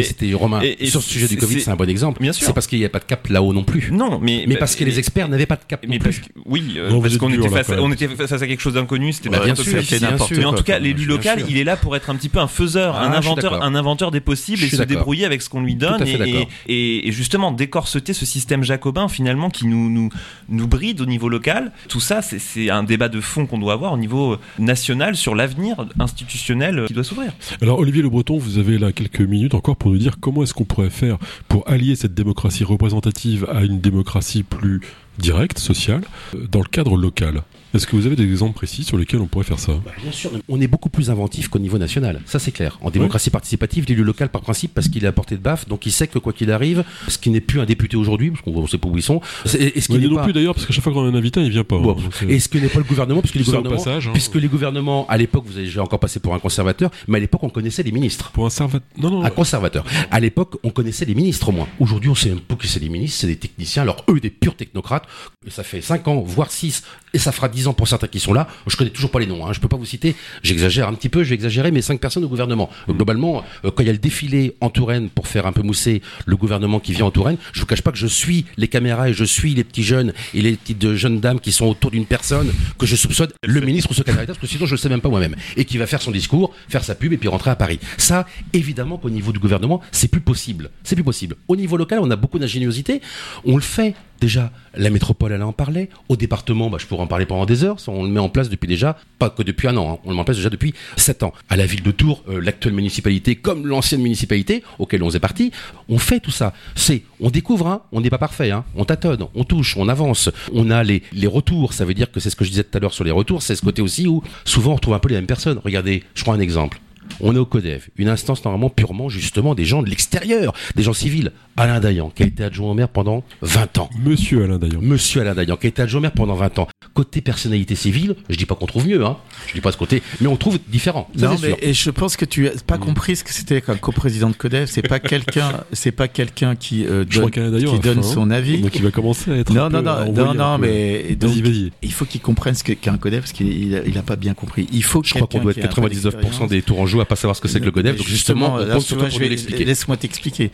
C'était Romain. et- et sur ce sujet du c'est- Covid, c'est- un bon exemple. Bien sûr. C'est parce qu'il n'y a pas de cap là-haut non plus. Non, mais... Mais parce que les experts n'avaient pas de cap Mais non parce que, oui, euh, Non, parce qu'on était, face on était face à quelque chose d'inconnu, c'était Bah, pas bien sûr, n'importe Mais en tout cas, l'élu local, il est là pour être un petit peu un faiseur, Ah, un inventeur, un inventeur des possibles et se débrouiller avec ce qu'on lui donne fait et, d'accord. et, et justement décorseter ce système jacobin finalement qui nous, nous, nous bride au niveau local. Tout ça, c'est un débat de fond qu'on doit avoir au niveau national sur l'avenir institutionnel qui doit s'ouvrir. Alors Olivier Le Breton, vous avez là quelques minutes encore pour nous dire comment est-ce qu'on pourrait faire pour allier cette démocratie représentative à une démocratie plus directe, sociale, dans le cadre local. Est-ce que vous avez des exemples précis sur lesquels on pourrait faire ça? Bah, bien sûr, on est beaucoup plus inventif qu'au niveau national. Ça, c'est clair. En démocratie participative, l'élu local, par principe, parce qu'il est à portée de baffe, donc il sait que quoi qu'il arrive, ce qui n'est plus un député aujourd'hui, parce qu'on ne sait pas où ils sont, c'est- et ce qui n'est non pas. plus d'ailleurs, parce qu'à chaque fois qu'on a un invité, il vient pas. Bon. hein, Et ce que n'est pas le gouvernement, puisque les gouvernements, passage, hein. puisque les gouvernements, à l'époque, vous avez encore passé pour un conservateur, mais à l'époque, on connaissait les ministres. Pour un servateur. Non, non. Un conservateur. À l'époque, on connaissait les ministres au moins. Aujourd'hui, on sait même pas qui c'est les ministres, c'est des techniciens. Alors eux, des purs technocrates. Ça fait 5 ans, voire 6, et ça fera 10 ans pour certains qui sont là. Je connais toujours pas les noms. Hein. Je peux pas vous citer. J'exagère un petit peu. Je vais exagérer, mais 5 personnes au gouvernement. Mm. Globalement, euh, quand il y a le défilé en Touraine pour faire un peu mousser le gouvernement qui vient en Touraine, je vous cache pas que je suis les caméras et je suis les petits jeunes et les petites euh, jeunes dames qui sont autour d'une personne que je soupçonne le ministre ou secrétaire parce que sinon je le sais même pas moi-même. Et qui va faire son discours, faire sa pub et puis rentrer à Paris. Ça, évidemment qu'au niveau du gouvernement, c'est plus possible. C'est plus possible. Au niveau local, on a beaucoup d'ingéniosité. On le fait. Déjà, la métropole, elle en parlait. Au département, bah, je pourrais en parler pendant des heures. On le met en place depuis déjà, pas que depuis un an, hein. on le met en place déjà depuis sept ans. À la ville de Tours, euh, l'actuelle municipalité, comme l'ancienne municipalité, auquel on est parti, on fait tout ça. C'est, on découvre, hein, on n'est pas parfait, hein, on tâtonne, on touche, on avance. On a les, les retours, ça veut dire que c'est ce que je disais tout à l'heure sur les retours, c'est ce côté aussi où souvent on retrouve un peu les mêmes personnes. Regardez, je prends un exemple. On est au CODEV, une instance normalement purement justement des gens de l'extérieur, des gens civils. Alain Dayan, qui a été adjoint au maire pendant 20 ans. Monsieur Alain Dayan. Monsieur Alain Dayan, qui a été adjoint au maire pendant 20 ans. Côté personnalité civile, je dis pas qu'on trouve mieux, hein. Je dis pas ce côté, mais on trouve différent. Ça, Non, mais sûr. et je pense que tu as pas Mm. compris ce que c'était qu'un coprésident de Codev. C'est pas quelqu'un, c'est pas quelqu'un qui euh, donne, qu'Alain Dayan qui a donne faim, son avis. Donc il va commencer à être. Non, un non, peu non, non, non, un mais donc, Vas-y, vas-y. il faut qu'il comprenne ce qu'est qu'un Codev parce qu'il il a pas bien compris. Il faut Je crois qu'on doit être a un peu 99% d'expérience. Tourangeaux à pas savoir ce que c'est que le CODEV, donc justement, on compte sur toi pour l'expliquer. Laisse-moi t'expliquer.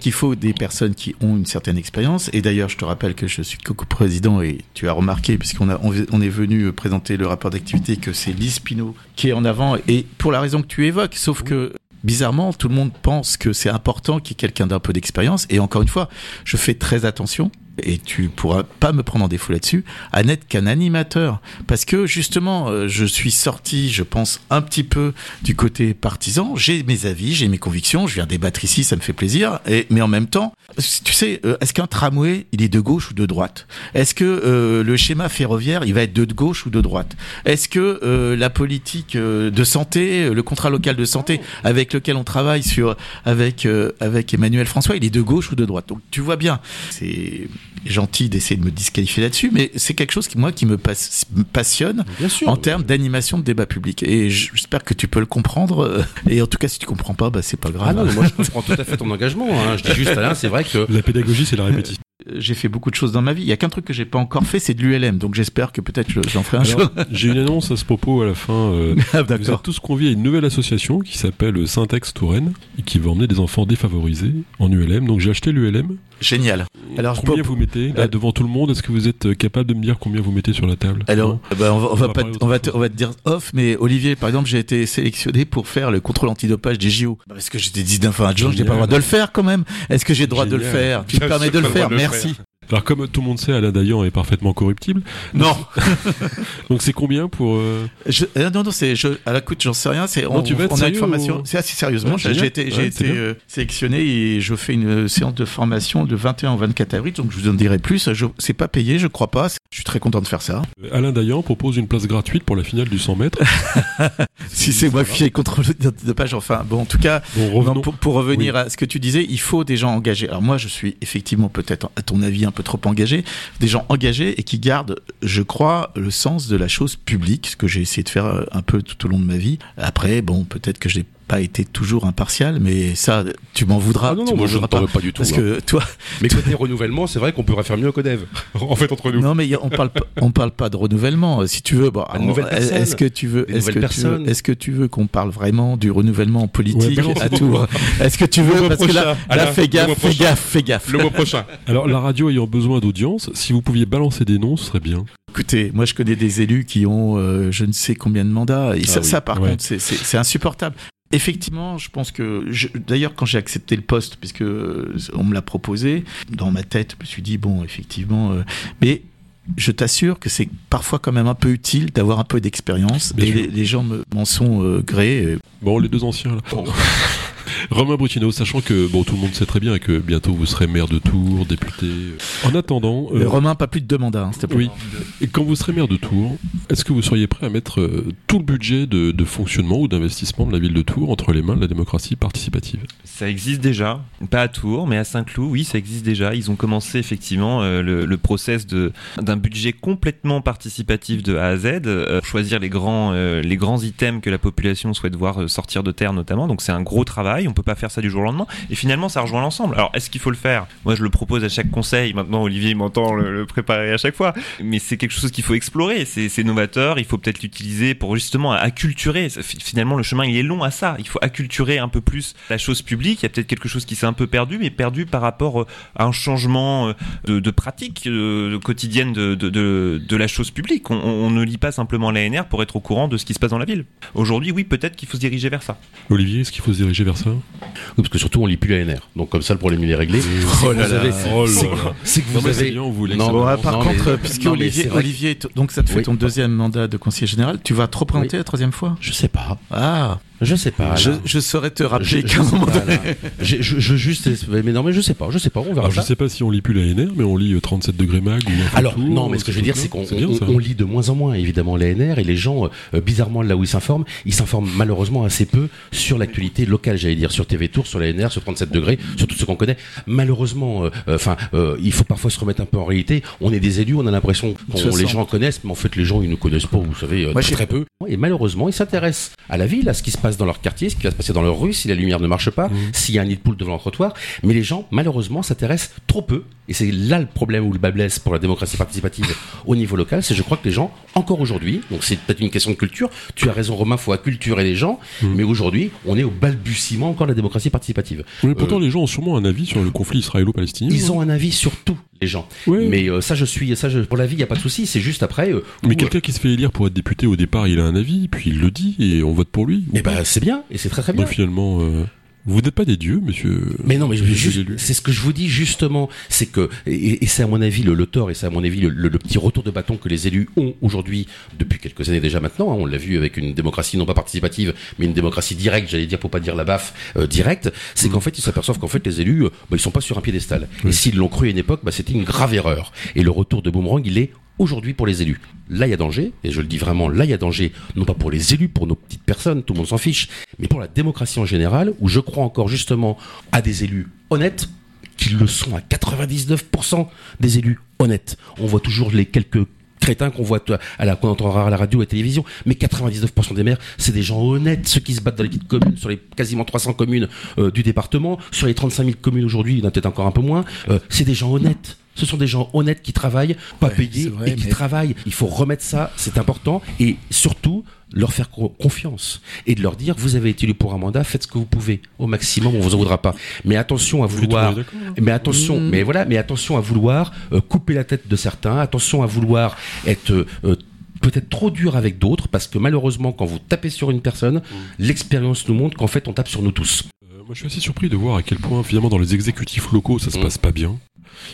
Qu'il faut des personnes qui ont une certaine expérience. Et d'ailleurs, je te rappelle que je suis co-président et tu as remarqué, puisqu'on a, on, on est venu présenter le rapport d'activité, que c'est Lise Pinault qui est en avant. Et pour la raison que tu évoques, sauf que bizarrement, tout le monde pense que c'est important qu'il y ait quelqu'un d'un peu d'expérience. Et encore une fois, je fais très attention. Et tu pourras pas me prendre en défaut là-dessus, à n'être qu'un animateur. Parce que justement, euh, je suis sorti, je pense, un petit peu du côté partisan. J'ai mes avis, j'ai mes convictions, je viens débattre ici, ça me fait plaisir. Et, mais en même temps, tu sais, euh, est-ce qu'un tramway, il est de gauche ou de droite? Est-ce que euh, le schéma ferroviaire, il va être de gauche ou de droite? Est-ce que euh, la politique euh, de santé, euh, le contrat local de santé avec lequel on travaille sur avec euh, avec Emmanuel François, il est de gauche ou de droite? Donc tu vois bien, c'est gentil d'essayer de me disqualifier là-dessus, mais c'est quelque chose qui moi qui me, passe- passionne Bien sûr. en termes d'animation de débat public. Et j'espère que tu peux le comprendre. Et en tout cas, si tu comprends pas, bah, c'est pas grave. Ah non, mais moi je comprends tout à fait ton engagement. Hein. Je dis juste, Alain, c'est vrai que La pédagogie, c'est la répétition. J'ai fait beaucoup de choses dans ma vie. Il y a qu'un truc que j'ai pas encore fait, c'est de l'ULM. Donc j'espère que peut-être je- j'en ferai un Alors, jour. J'ai une annonce à ce propos à la fin. euh, Ah, Vous êtes tous conviés à une nouvelle association qui s'appelle Syntex Touraine et qui va emmener des enfants défavorisés en ULM. Donc j'ai acheté l'ULM. Génial. Alors, je combien vous mettez là Euh, devant tout le monde? Est-ce que vous êtes euh, capable de me dire combien vous mettez sur la table? Alors, bah, on va, on va va pas, parler on va, d'autre te, on va te dire off, mais Olivier, par exemple, j'ai été sélectionné pour faire le contrôle antidopage des JO. Bah, Parce que j'étais 19 ans adjoint, je n'ai pas le droit de le faire quand même. Est-ce que j'ai le droit de le faire? Tu me permets de le faire? Merci. Alors comme tout le monde sait, Alain Dayan est parfaitement corruptible. Non. Donc c'est combien pour euh, Je, euh, non, non, c'est, je, à la coûte, j'en sais rien. C'est, Non, on, tu vas être on a une formation. ou- C'est assez sérieusement. Ouais, j'ai, été, j'ai euh, sélectionné et je fais une euh, séance de formation de 21 au 24 avril. Donc je vous en dirai plus. Je, c'est pas payé, je crois pas. Je suis très content de faire ça. Alain Dayan propose une place gratuite pour la finale du 100 mètres. Si c'est moi qui ai contrôle de page, enfin bon, en tout cas, Bon, non, revenons. pour, pour revenir à ce que tu disais, il faut des gens engagés. Alors moi, je suis effectivement peut-être, à ton avis, un peu trop engagé. Des gens engagés et qui gardent, je crois, le sens de la chose publique, ce que j'ai essayé de faire euh, un peu tout au long de ma vie. Après, bon, peut-être que j'ai pas été toujours impartial, mais ça, tu m'en voudras. Ah non, non, moi je ne pas. veux pas du tout. Parce hein. que toi, Mais côté renouvellement, c'est vrai qu'on pourrait faire mieux au CODEV. en fait, entre nous. non, mais on parle pas, on parle pas de renouvellement. Euh, Si tu veux, bon, est- est-ce que tu veux, est-ce que tu veux, est-ce que tu veux qu'on parle vraiment du renouvellement politique Ouais, balance à tout mot. Est-ce que tu veux parce que là, là, fais gaffe, fais gaffe, fais gaffe. Le mois prochain. Alors la radio ayant besoin d'audience, si vous pouviez balancer des noms, ce serait bien. Écoutez, moi je connais des élus qui ont euh, je ne sais combien de mandats et ça, oui. ça par Ouais. contre c'est insupportable. Effectivement, je pense que je- d'ailleurs quand j'ai accepté le poste, puisque euh, on me l'a proposé, dans ma tête, je me suis dit bon, effectivement, euh, mais je t'assure que c'est parfois quand même un peu utile d'avoir un peu d'expérience et les, les gens me- m'en sont euh, grés. euh, Bon, les deux anciens là. Romain Brutino, sachant que bon, tout le monde sait très bien et que bientôt vous serez maire de Tours, député. En attendant, euh, Romain, pas plus de deux mandats, hein, s'il te plaît. oui. Et quand vous serez maire de Tours, est-ce que vous seriez prêt à mettre euh, tout le budget de, de fonctionnement ou d'investissement de la ville de Tours entre les mains de la démocratie participative? Ça existe déjà, pas à Tours, mais à Saint-Cloud, oui, ça existe déjà. Ils ont commencé effectivement euh, le, le process de d'un budget complètement participatif de A à Z, euh, choisir les grands euh, les grands items que la population souhaite voir euh, sortir de terre notamment. Donc c'est un gros travail. On peut pas faire ça du jour au lendemain. Et finalement, ça rejoint l'ensemble. Alors est-ce qu'il faut le faire? Moi, je le propose à chaque conseil. Maintenant, Olivier m'entend le, préparer à chaque fois. Mais c'est quelque chose qu'il faut explorer. C'est novateur. Il faut peut-être l'utiliser pour justement acculturer. Finalement, le chemin il est long à ça. Il faut acculturer un peu plus la chose publique. Il y a peut-être quelque chose qui s'est un peu perdu, mais perdu par rapport euh, à un changement euh, de, pratique euh, quotidienne de la chose publique. On, on ne lit pas simplement l'ANR pour être au courant de ce qui se passe dans la ville. Aujourd'hui, oui, peut-être qu'il faut se diriger vers ça. Olivier, est-ce qu'il faut se diriger vers ça? Oui, parce que surtout on lit plus l'ANR. Donc comme ça le problème il est réglé. Oh là là. Oh c'est- que vous avez. que Non, par non, mais- contre, puisque Olivier. Olivier, donc ça te fait Oui. ton deuxième mandat de conseiller général, tu vas te représenter la troisième fois Je sais pas. Ah, Je sais pas. Je, saurais te rappeler qu'à un moment donné. Je, je- je juste, mais non, mais je sais pas, je sais pas, on verra Alors, je sais pas si on lit plus la NR, mais on lit euh, 37 degrés mag ou Alors Tour, non, mais ce que je veux dire, c'est qu'on on- on lit de moins en moins évidemment l'ANR et les gens, euh, bizarrement là où ils s'informent, ils s'informent malheureusement assez peu sur l'actualité locale, j'allais dire, sur TV Tour, sur l'ANR, sur 37 degrés, sur tout ce qu'on connaît. Malheureusement, euh, euh, enfin, euh, il faut parfois se remettre un peu en réalité. On est des élus, on a l'impression qu'on Se les gens connaissent, mais en fait les gens ils nous connaissent pas, vous savez, euh, Moi, très, très peu. Et malheureusement, ils s'intéressent à la ville, à ce qui se passe dans leur quartier, ce qui va se passer dans leur rue, si la lumière ne marche pas, Mmh. s'il y a un nid de poule devant le trottoir. Mais les gens, malheureusement, s'intéressent trop peu. Et c'est là le problème où le bas blesse pour la démocratie participative au niveau local. C'est je crois que les gens, encore aujourd'hui, donc c'est peut-être une question de culture. Tu as raison, Romain, faut acculturer les gens. Mmh. Mais aujourd'hui, on est au balbutiement encore de la démocratie participative. Mais pourtant, les gens ont sûrement un avis sur le conflit israélo-palestinien. Ils ont un avis sur tout, les gens. Ouais. Mais euh, ça, je suis, ça, je, pour la vie, il n'y a pas de souci. C'est juste après. euh, Mais quelqu'un qui se fait élire pour être député au départ, il a un avis, puis il le dit et on vote pour lui. eh ben, c'est bien, et c'est très très bien. Donc finalement, euh, vous n'êtes pas des dieux, monsieur. Mais non, mais c'est ce que je vous dis justement, c'est que et, et c'est à mon avis le, le tort et c'est à mon avis le, le- le petit retour de bâton que les élus ont aujourd'hui depuis quelques années déjà maintenant. hein, on l'a vu avec une démocratie non pas participative, mais une démocratie directe, j'allais dire pour pas dire la baffe euh, directe. C'est Mm. qu'en fait ils s'aperçoivent qu'en fait les élus, euh, bah, ils sont pas sur un piédestal. Et s'ils l'ont cru à une époque, bah, c'était une grave erreur. Et le retour de boomerang, il est aujourd'hui pour les élus. Là, il y a danger, et je le dis vraiment, là, il y a danger, non pas pour les élus, pour nos petites personnes, tout le monde s'en fiche, mais pour la démocratie en général, où je crois encore justement à des élus honnêtes, qui le sont à 99% des élus honnêtes. On voit toujours les quelques crétins qu'on voit à la, qu'on à la radio et à la télévision, mais 99% des maires, c'est des gens honnêtes, ceux qui se battent dans les petites communes, sur les quasiment 300 communes euh, du département, sur les 35 000 communes aujourd'hui, il y en a peut-être encore un peu moins, euh, c'est des gens honnêtes. Ce sont des gens honnêtes qui travaillent, pas Ouais, payés, vrai, et qui mais- travaillent. Il faut remettre ça, c'est important, et surtout leur faire co- confiance et de leur dire vous avez été élu pour un mandat, faites ce que vous pouvez au maximum, on vous en voudra pas. Mais attention à vouloir hein mais attention, Mm. mais voilà, mais attention à vouloir euh, couper la tête de certains, attention à vouloir être euh, euh, peut-être trop dur avec d'autres, parce que malheureusement, quand vous tapez sur une personne, Mm. l'expérience nous montre qu'en fait, on tape sur nous tous. Euh, moi, je suis assez surpris de voir à quel point, finalement, dans les exécutifs locaux, ça se Mm. passe pas bien.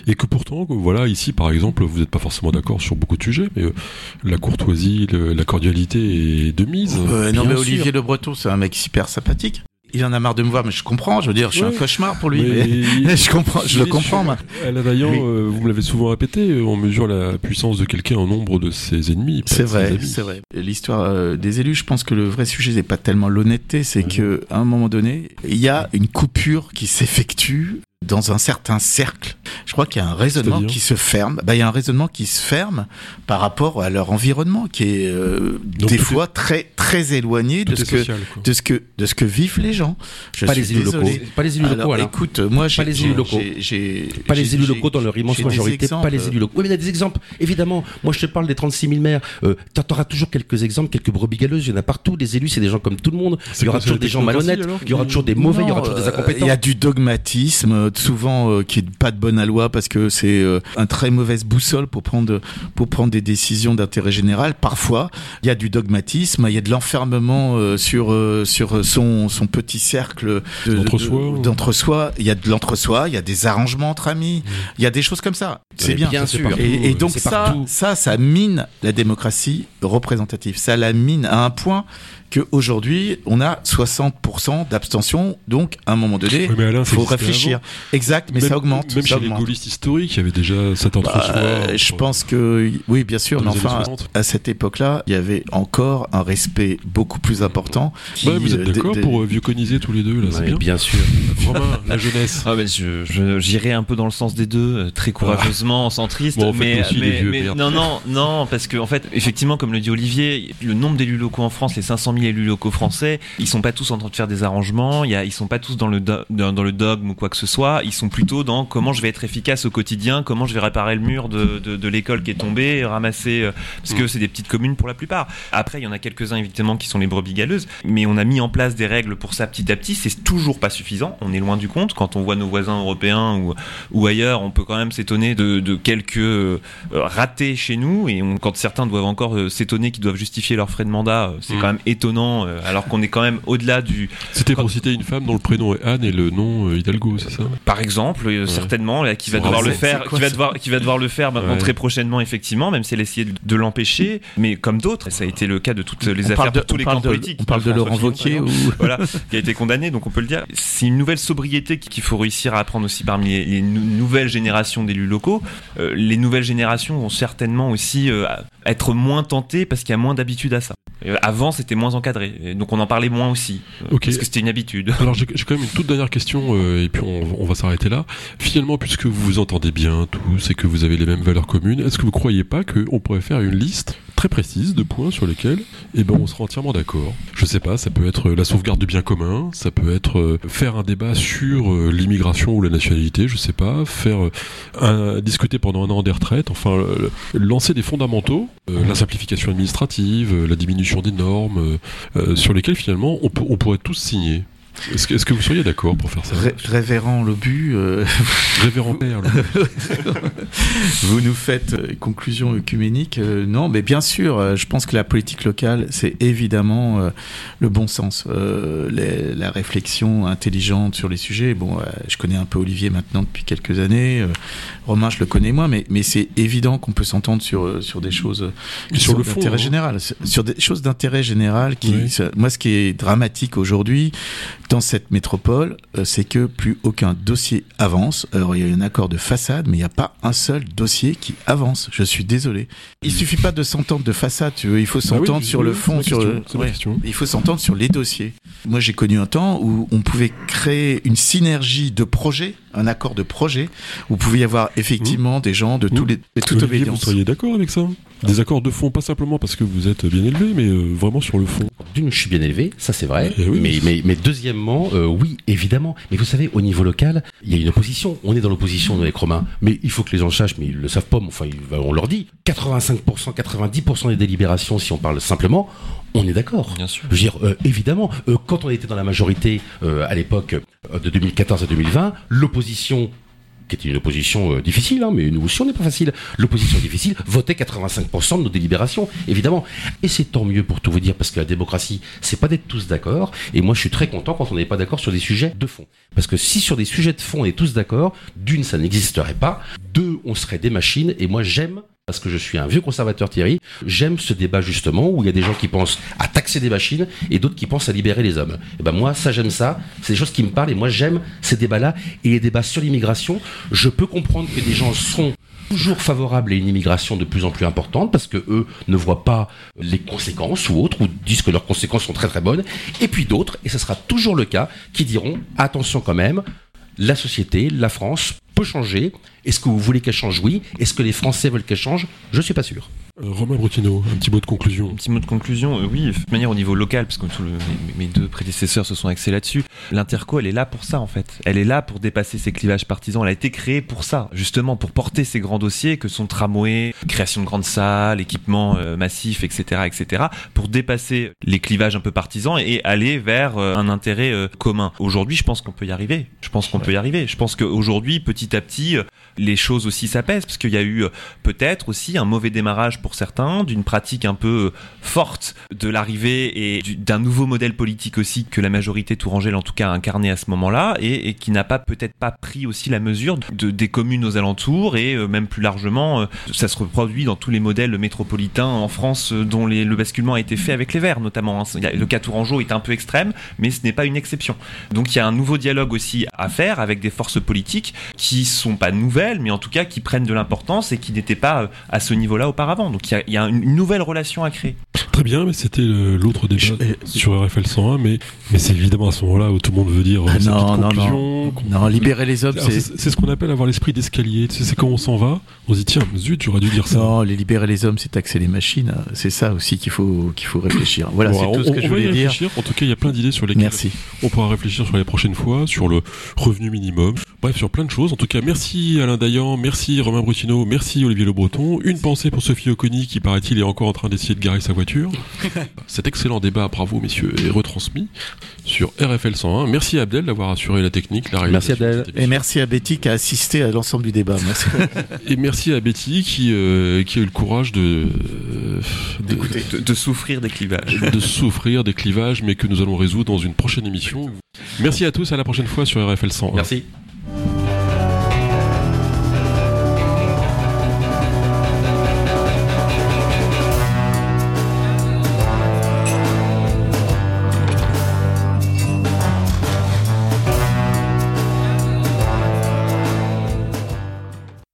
Et que pourtant, voilà, ici, par exemple, vous n'êtes pas forcément d'accord sur beaucoup de sujets, mais euh, la courtoisie, le- la cordialité est de mise. Euh, non, mais sûr. Olivier Le Breton, c'est un mec super sympathique. Il en a marre de me voir, mais je comprends. Je veux dire, je suis Ouais. un cauchemar pour lui. Mais- Mais... je comprends, je le comprends, moi. À la Vaillant, euh, vous me l'avez souvent répété, on mesure la puissance de quelqu'un en nombre de ses ennemis. C'est vrai, c'est vrai. L'histoire euh, des élus, je pense que le vrai sujet n'est pas tellement l'honnêteté, c'est Ouais. que à un moment donné, il y a une coupure qui s'effectue dans un certain cercle. Je crois qu'il y a un raisonnement qui se ferme. Bah, il y a un raisonnement qui se ferme par rapport à leur environnement, qui est euh, Donc des fois très très éloigné de ce que social, de ce que de ce que vivent les gens. Je pas suis les élus désolé. locaux, pas les élus Alors, locaux, écoute, moi, j'ai, les élus locaux. j'ai- Pas les élus locaux dans leur immense majorité, pas les élus locaux. Oui, mais il y a des exemples. Évidemment, moi je te parle des 36 000 maires. Euh, tu auras toujours quelques exemples, quelques brebis galeuses. Il y en a partout. Les élus, c'est des gens comme tout le monde. Il y aura toujours des gens malhonnêtes. Il y aura toujours des mauvais. Il y aura toujours des euh, incompétents. Il y a du dogmatisme, euh, souvent euh, qui est pas de bonne parce que c'est euh, un très mauvaise boussole pour prendre pour prendre des décisions d'intérêt général. Parfois, il y a du dogmatisme, il y a de l'enfermement euh, sur euh, sur son son petit cercle de- D'entre-soi. Il y a de l'entre-soi, il y a des arrangements entre amis, il y a des choses comme ça. C'est bien. bien sûr. partout, Et, et donc ça, partout. ça, ça mine la démocratie représentative. Ça la mine à un point que aujourd'hui on a 60% d'abstention. Donc à un moment donné, mais il faut réfléchir. Exact, mais Même- ça augmente. Même ça chez les augmente. gaullistes historiques, il y avait déjà cet Bah, entre-soi. euh, je pense que oui, bien sûr, mais les enfin, 60. à cette époque-là, il y avait encore un respect beaucoup plus important. qui, Ouais, vous êtes euh, d'accord pour euh, vieux coniser tous les deux, là, c'est Ouais, bien. bien sûr. Romain, la jeunesse. Ah ben je, je- j'irai un peu dans le sens des deux, euh, très courageusement, centriste. Bon, en fait, mais, aussi, les mais, mais non, non, non, parce que en fait, effectivement, comme le dit Olivier, le nombre d'élus locaux en France, les 500 000 élus locaux français, ils sont pas tous en train de faire des arrangements. Y a, ils sont pas tous dans le do- dans, dans le dogme ou quoi que ce soit. Ils sont plutôt dans comment je vais être efficace au quotidien, comment je vais réparer le mur de, de, de l'école qui est tombé, ramasser, euh, parce Mm. que c'est des petites communes pour la plupart. Après, il y en a quelques-uns évidemment qui sont les brebis galeuses, mais on a mis en place des règles pour ça petit à petit. C'est toujours pas suffisant. On est loin du compte. Quand on voit nos voisins européens ou, ou ailleurs, on peut quand même s'étonner de quelques euh, ratés chez nous. Et on, quand certains doivent encore euh, s'étonner qu'ils doivent justifier leurs frais de mandat, c'est Mm. quand même étonnant, euh, alors qu'on est quand même au-delà du. C'était pour citer une femme dont le prénom est Anne et le nom euh, Hidalgo, c'est ça? Par exemple, euh, certainement, là, qui va devoir le faire, quoi qui va devoir, qui va devoir le faire maintenant Ouais. très prochainement, effectivement, même si elle essayait de, de l'empêcher. Mais comme d'autres, ça a été le cas de toutes les On affaires de, pour tous les camps de- politiques. on parle de Laurent Wauquiez ou voilà, qui a été condamné, donc on peut le dire. C'est une nouvelle sobriété qu'il faut réussir à apprendre aussi parmi les, les nou- nouvelles générations d'élus locaux. Euh, les nouvelles générations vont certainement aussi euh, être moins tentées parce qu'il y a moins d'habitude à ça. Avant, c'était moins encadré, donc on en parlait moins aussi, euh, parce que c'était une habitude. Alors j'ai quand même une toute dernière question euh, et puis on, on va s'arrêter là. Finalement, puisque vous vous entendez bien tous et que vous avez les mêmes valeurs communes, est-ce que vous croyez pas qu'on pourrait faire une liste très précise de points sur lesquels eh ben, on sera entièrement d'accord Je sais pas, ça peut être la sauvegarde du bien commun, ça peut être euh, faire un débat sur euh, l'immigration ou la nationalité, je sais pas, faire euh, discuter pendant un an des retraites, enfin lancer des fondamentaux, la simplification administrative, la diminution des normes, sur lesquels finalement on pourrait tous signer. Est-ce que, vous seriez d'accord pour faire ça Ré- Révérend Lobu, euh, Révérend Père, vous nous faites euh, conclusion œcuménique. euh, non, mais bien sûr, euh, je pense que la politique locale, c'est évidemment euh, le bon sens, euh, les- la réflexion intelligente sur les sujets. Bon, euh, je connais un peu Olivier maintenant depuis quelques années. euh, Romain, je le connais moins, mais, mais c'est évident qu'on peut s'entendre sur, sur des choses Sur le d'intérêt hein. général, sur des choses d'intérêt général. Qui, Oui. moi, ce qui est dramatique aujourd'hui dans cette métropole, euh, c'est que plus aucun dossier avance. Alors, il y a un accord de façade, mais il n'y a pas un seul dossier qui avance. Je suis désolé. Il suffit pas de s'entendre de façade, tu veux. Il faut Bah oui, s'entendre sur oui, le fond, sur question, le. ouais. Il faut s'entendre sur les dossiers. Moi, j'ai connu un temps où on pouvait créer une synergie de projets, un accord de projet, où vous pouvait y avoir effectivement des gens de, tous Mmh. les, de toute Olivier, vous obédience. seriez d'accord avec ça? Des accords de fond, pas simplement parce que vous êtes bien élevé, mais euh, vraiment sur le fond. D'une, je suis bien élevé, ça c'est vrai. Eh oui. mais, mais, mais deuxièmement, euh, oui, évidemment. Mais vous savez, au niveau local, il y a une opposition. On est dans l'opposition avec Romain. Mais il faut que les gens le sachent, mais ils le savent pas. mais Enfin, on leur dit. 85%, 90% des délibérations, si on parle simplement, on est d'accord. Bien sûr. Je veux dire, euh, évidemment, euh, quand on était dans la majorité euh, à l'époque euh, de 2014 à 2020, l'opposition qui était une opposition euh, difficile, hein, mais nous aussi on n'est pas facile. L'opposition difficile votait 85% de nos délibérations, évidemment. Et c'est tant mieux pour tout vous dire, parce que la démocratie, c'est pas d'être tous d'accord. Et moi, je suis très content quand on n'est pas d'accord sur des sujets de fond. Parce que si sur des sujets de fond on est tous d'accord, d'une, ça n'existerait pas. Deux, on serait des machines. Et moi, j'aime parce que je suis un vieux conservateur Thierry, j'aime ce débat justement où il y a des gens qui pensent à taxer des machines et d'autres qui pensent à libérer les hommes. Et ben moi, ça j'aime ça, c'est des choses qui me parlent et moi j'aime ces débats-là et les débats sur l'immigration. Je peux comprendre que des gens sont toujours favorables à une immigration de plus en plus importante parce que eux ne voient pas les conséquences ou autres ou disent que leurs conséquences sont très très bonnes et puis d'autres et ce sera toujours le cas qui diront attention quand même la société, la France peut changer. Est-ce que vous voulez qu'elle change? Oui. Est-ce que les Français veulent qu'elle change? Je suis pas sûr. Euh, Romain Brutino, un petit mot de conclusion. Un petit mot de conclusion, euh, oui, de manière au niveau local, parce que mes, deux prédécesseurs se sont axés là-dessus, l'interco elle est là pour ça en fait. Elle est là pour dépasser ces clivages partisans, elle a été créée pour ça, justement pour porter ces grands dossiers que sont tramway, création de grandes salles, équipements euh, massifs, etc., etc., pour dépasser les clivages un peu partisans et aller vers euh, un intérêt commun. Aujourd'hui, je pense qu'on peut y arriver. Je pense qu'on peut y arriver. Je pense qu'aujourd'hui, petit à petit, les choses aussi s'apaisent, parce qu'il y a eu peut-être aussi un mauvais démarrage certains, d'une pratique un peu forte de l'arrivée et du- d'un nouveau modèle politique aussi que la majorité tourangelle en tout cas a à ce moment-là et, et qui n'a pas peut-être pas pris aussi la mesure de, des communes aux alentours et euh, même plus largement euh, ça se reproduit dans tous les modèles métropolitains en France euh, dont le basculement a été fait avec les Verts notamment. hein. Le cas Tourangeau est un peu extrême mais ce n'est pas une exception. Donc il y a un nouveau dialogue aussi à faire avec des forces politiques qui sont pas nouvelles mais en tout cas qui prennent de l'importance et qui n'étaient pas à ce niveau-là auparavant. Donc il y a, il y a une nouvelle relation à créer. Très bien, mais c'était l'autre débat Je- sur RFL 101, mais, mais c'est évidemment à ce moment-là où tout le monde veut dire euh, Ah non, non, Non, libérer les hommes, c'est. Ce qu'on appelle avoir l'esprit d'escalier. Tu sais, c'est quand on s'en va, on se dit tiens, zut, j'aurais dû dire ça. Non, les libérer les hommes, c'est taxer les machines. C'est ça aussi qu'il faut qu'il faut réfléchir. Voilà, Bon, c'est tout on, ce que on je va y voulais dire. réfléchir. En tout cas, il y a plein d'idées sur lesquelles Merci. on pourra réfléchir sur les prochaines fois, sur le revenu minimum, Bref, sur plein de choses. En tout cas, merci Alain Dayan, merci Romain Brutino, merci Olivier Le Breton. Une pensée pour Sophie Qui, paraît-il, est encore en train d'essayer de garer sa voiture. Cet excellent débat, bravo messieurs, est retransmis sur RFL 101. Merci à Abdel d'avoir assuré la technique, la Merci réalisation. de Abdel. Et merci à Betty qui a assisté à l'ensemble du débat. Merci. Et merci à Betty qui, euh, qui a eu le courage de, euh, de, De, de souffrir des clivages. de souffrir des clivages, mais que nous allons résoudre dans une prochaine émission. Merci à tous, à la prochaine fois sur RFL 101. Merci.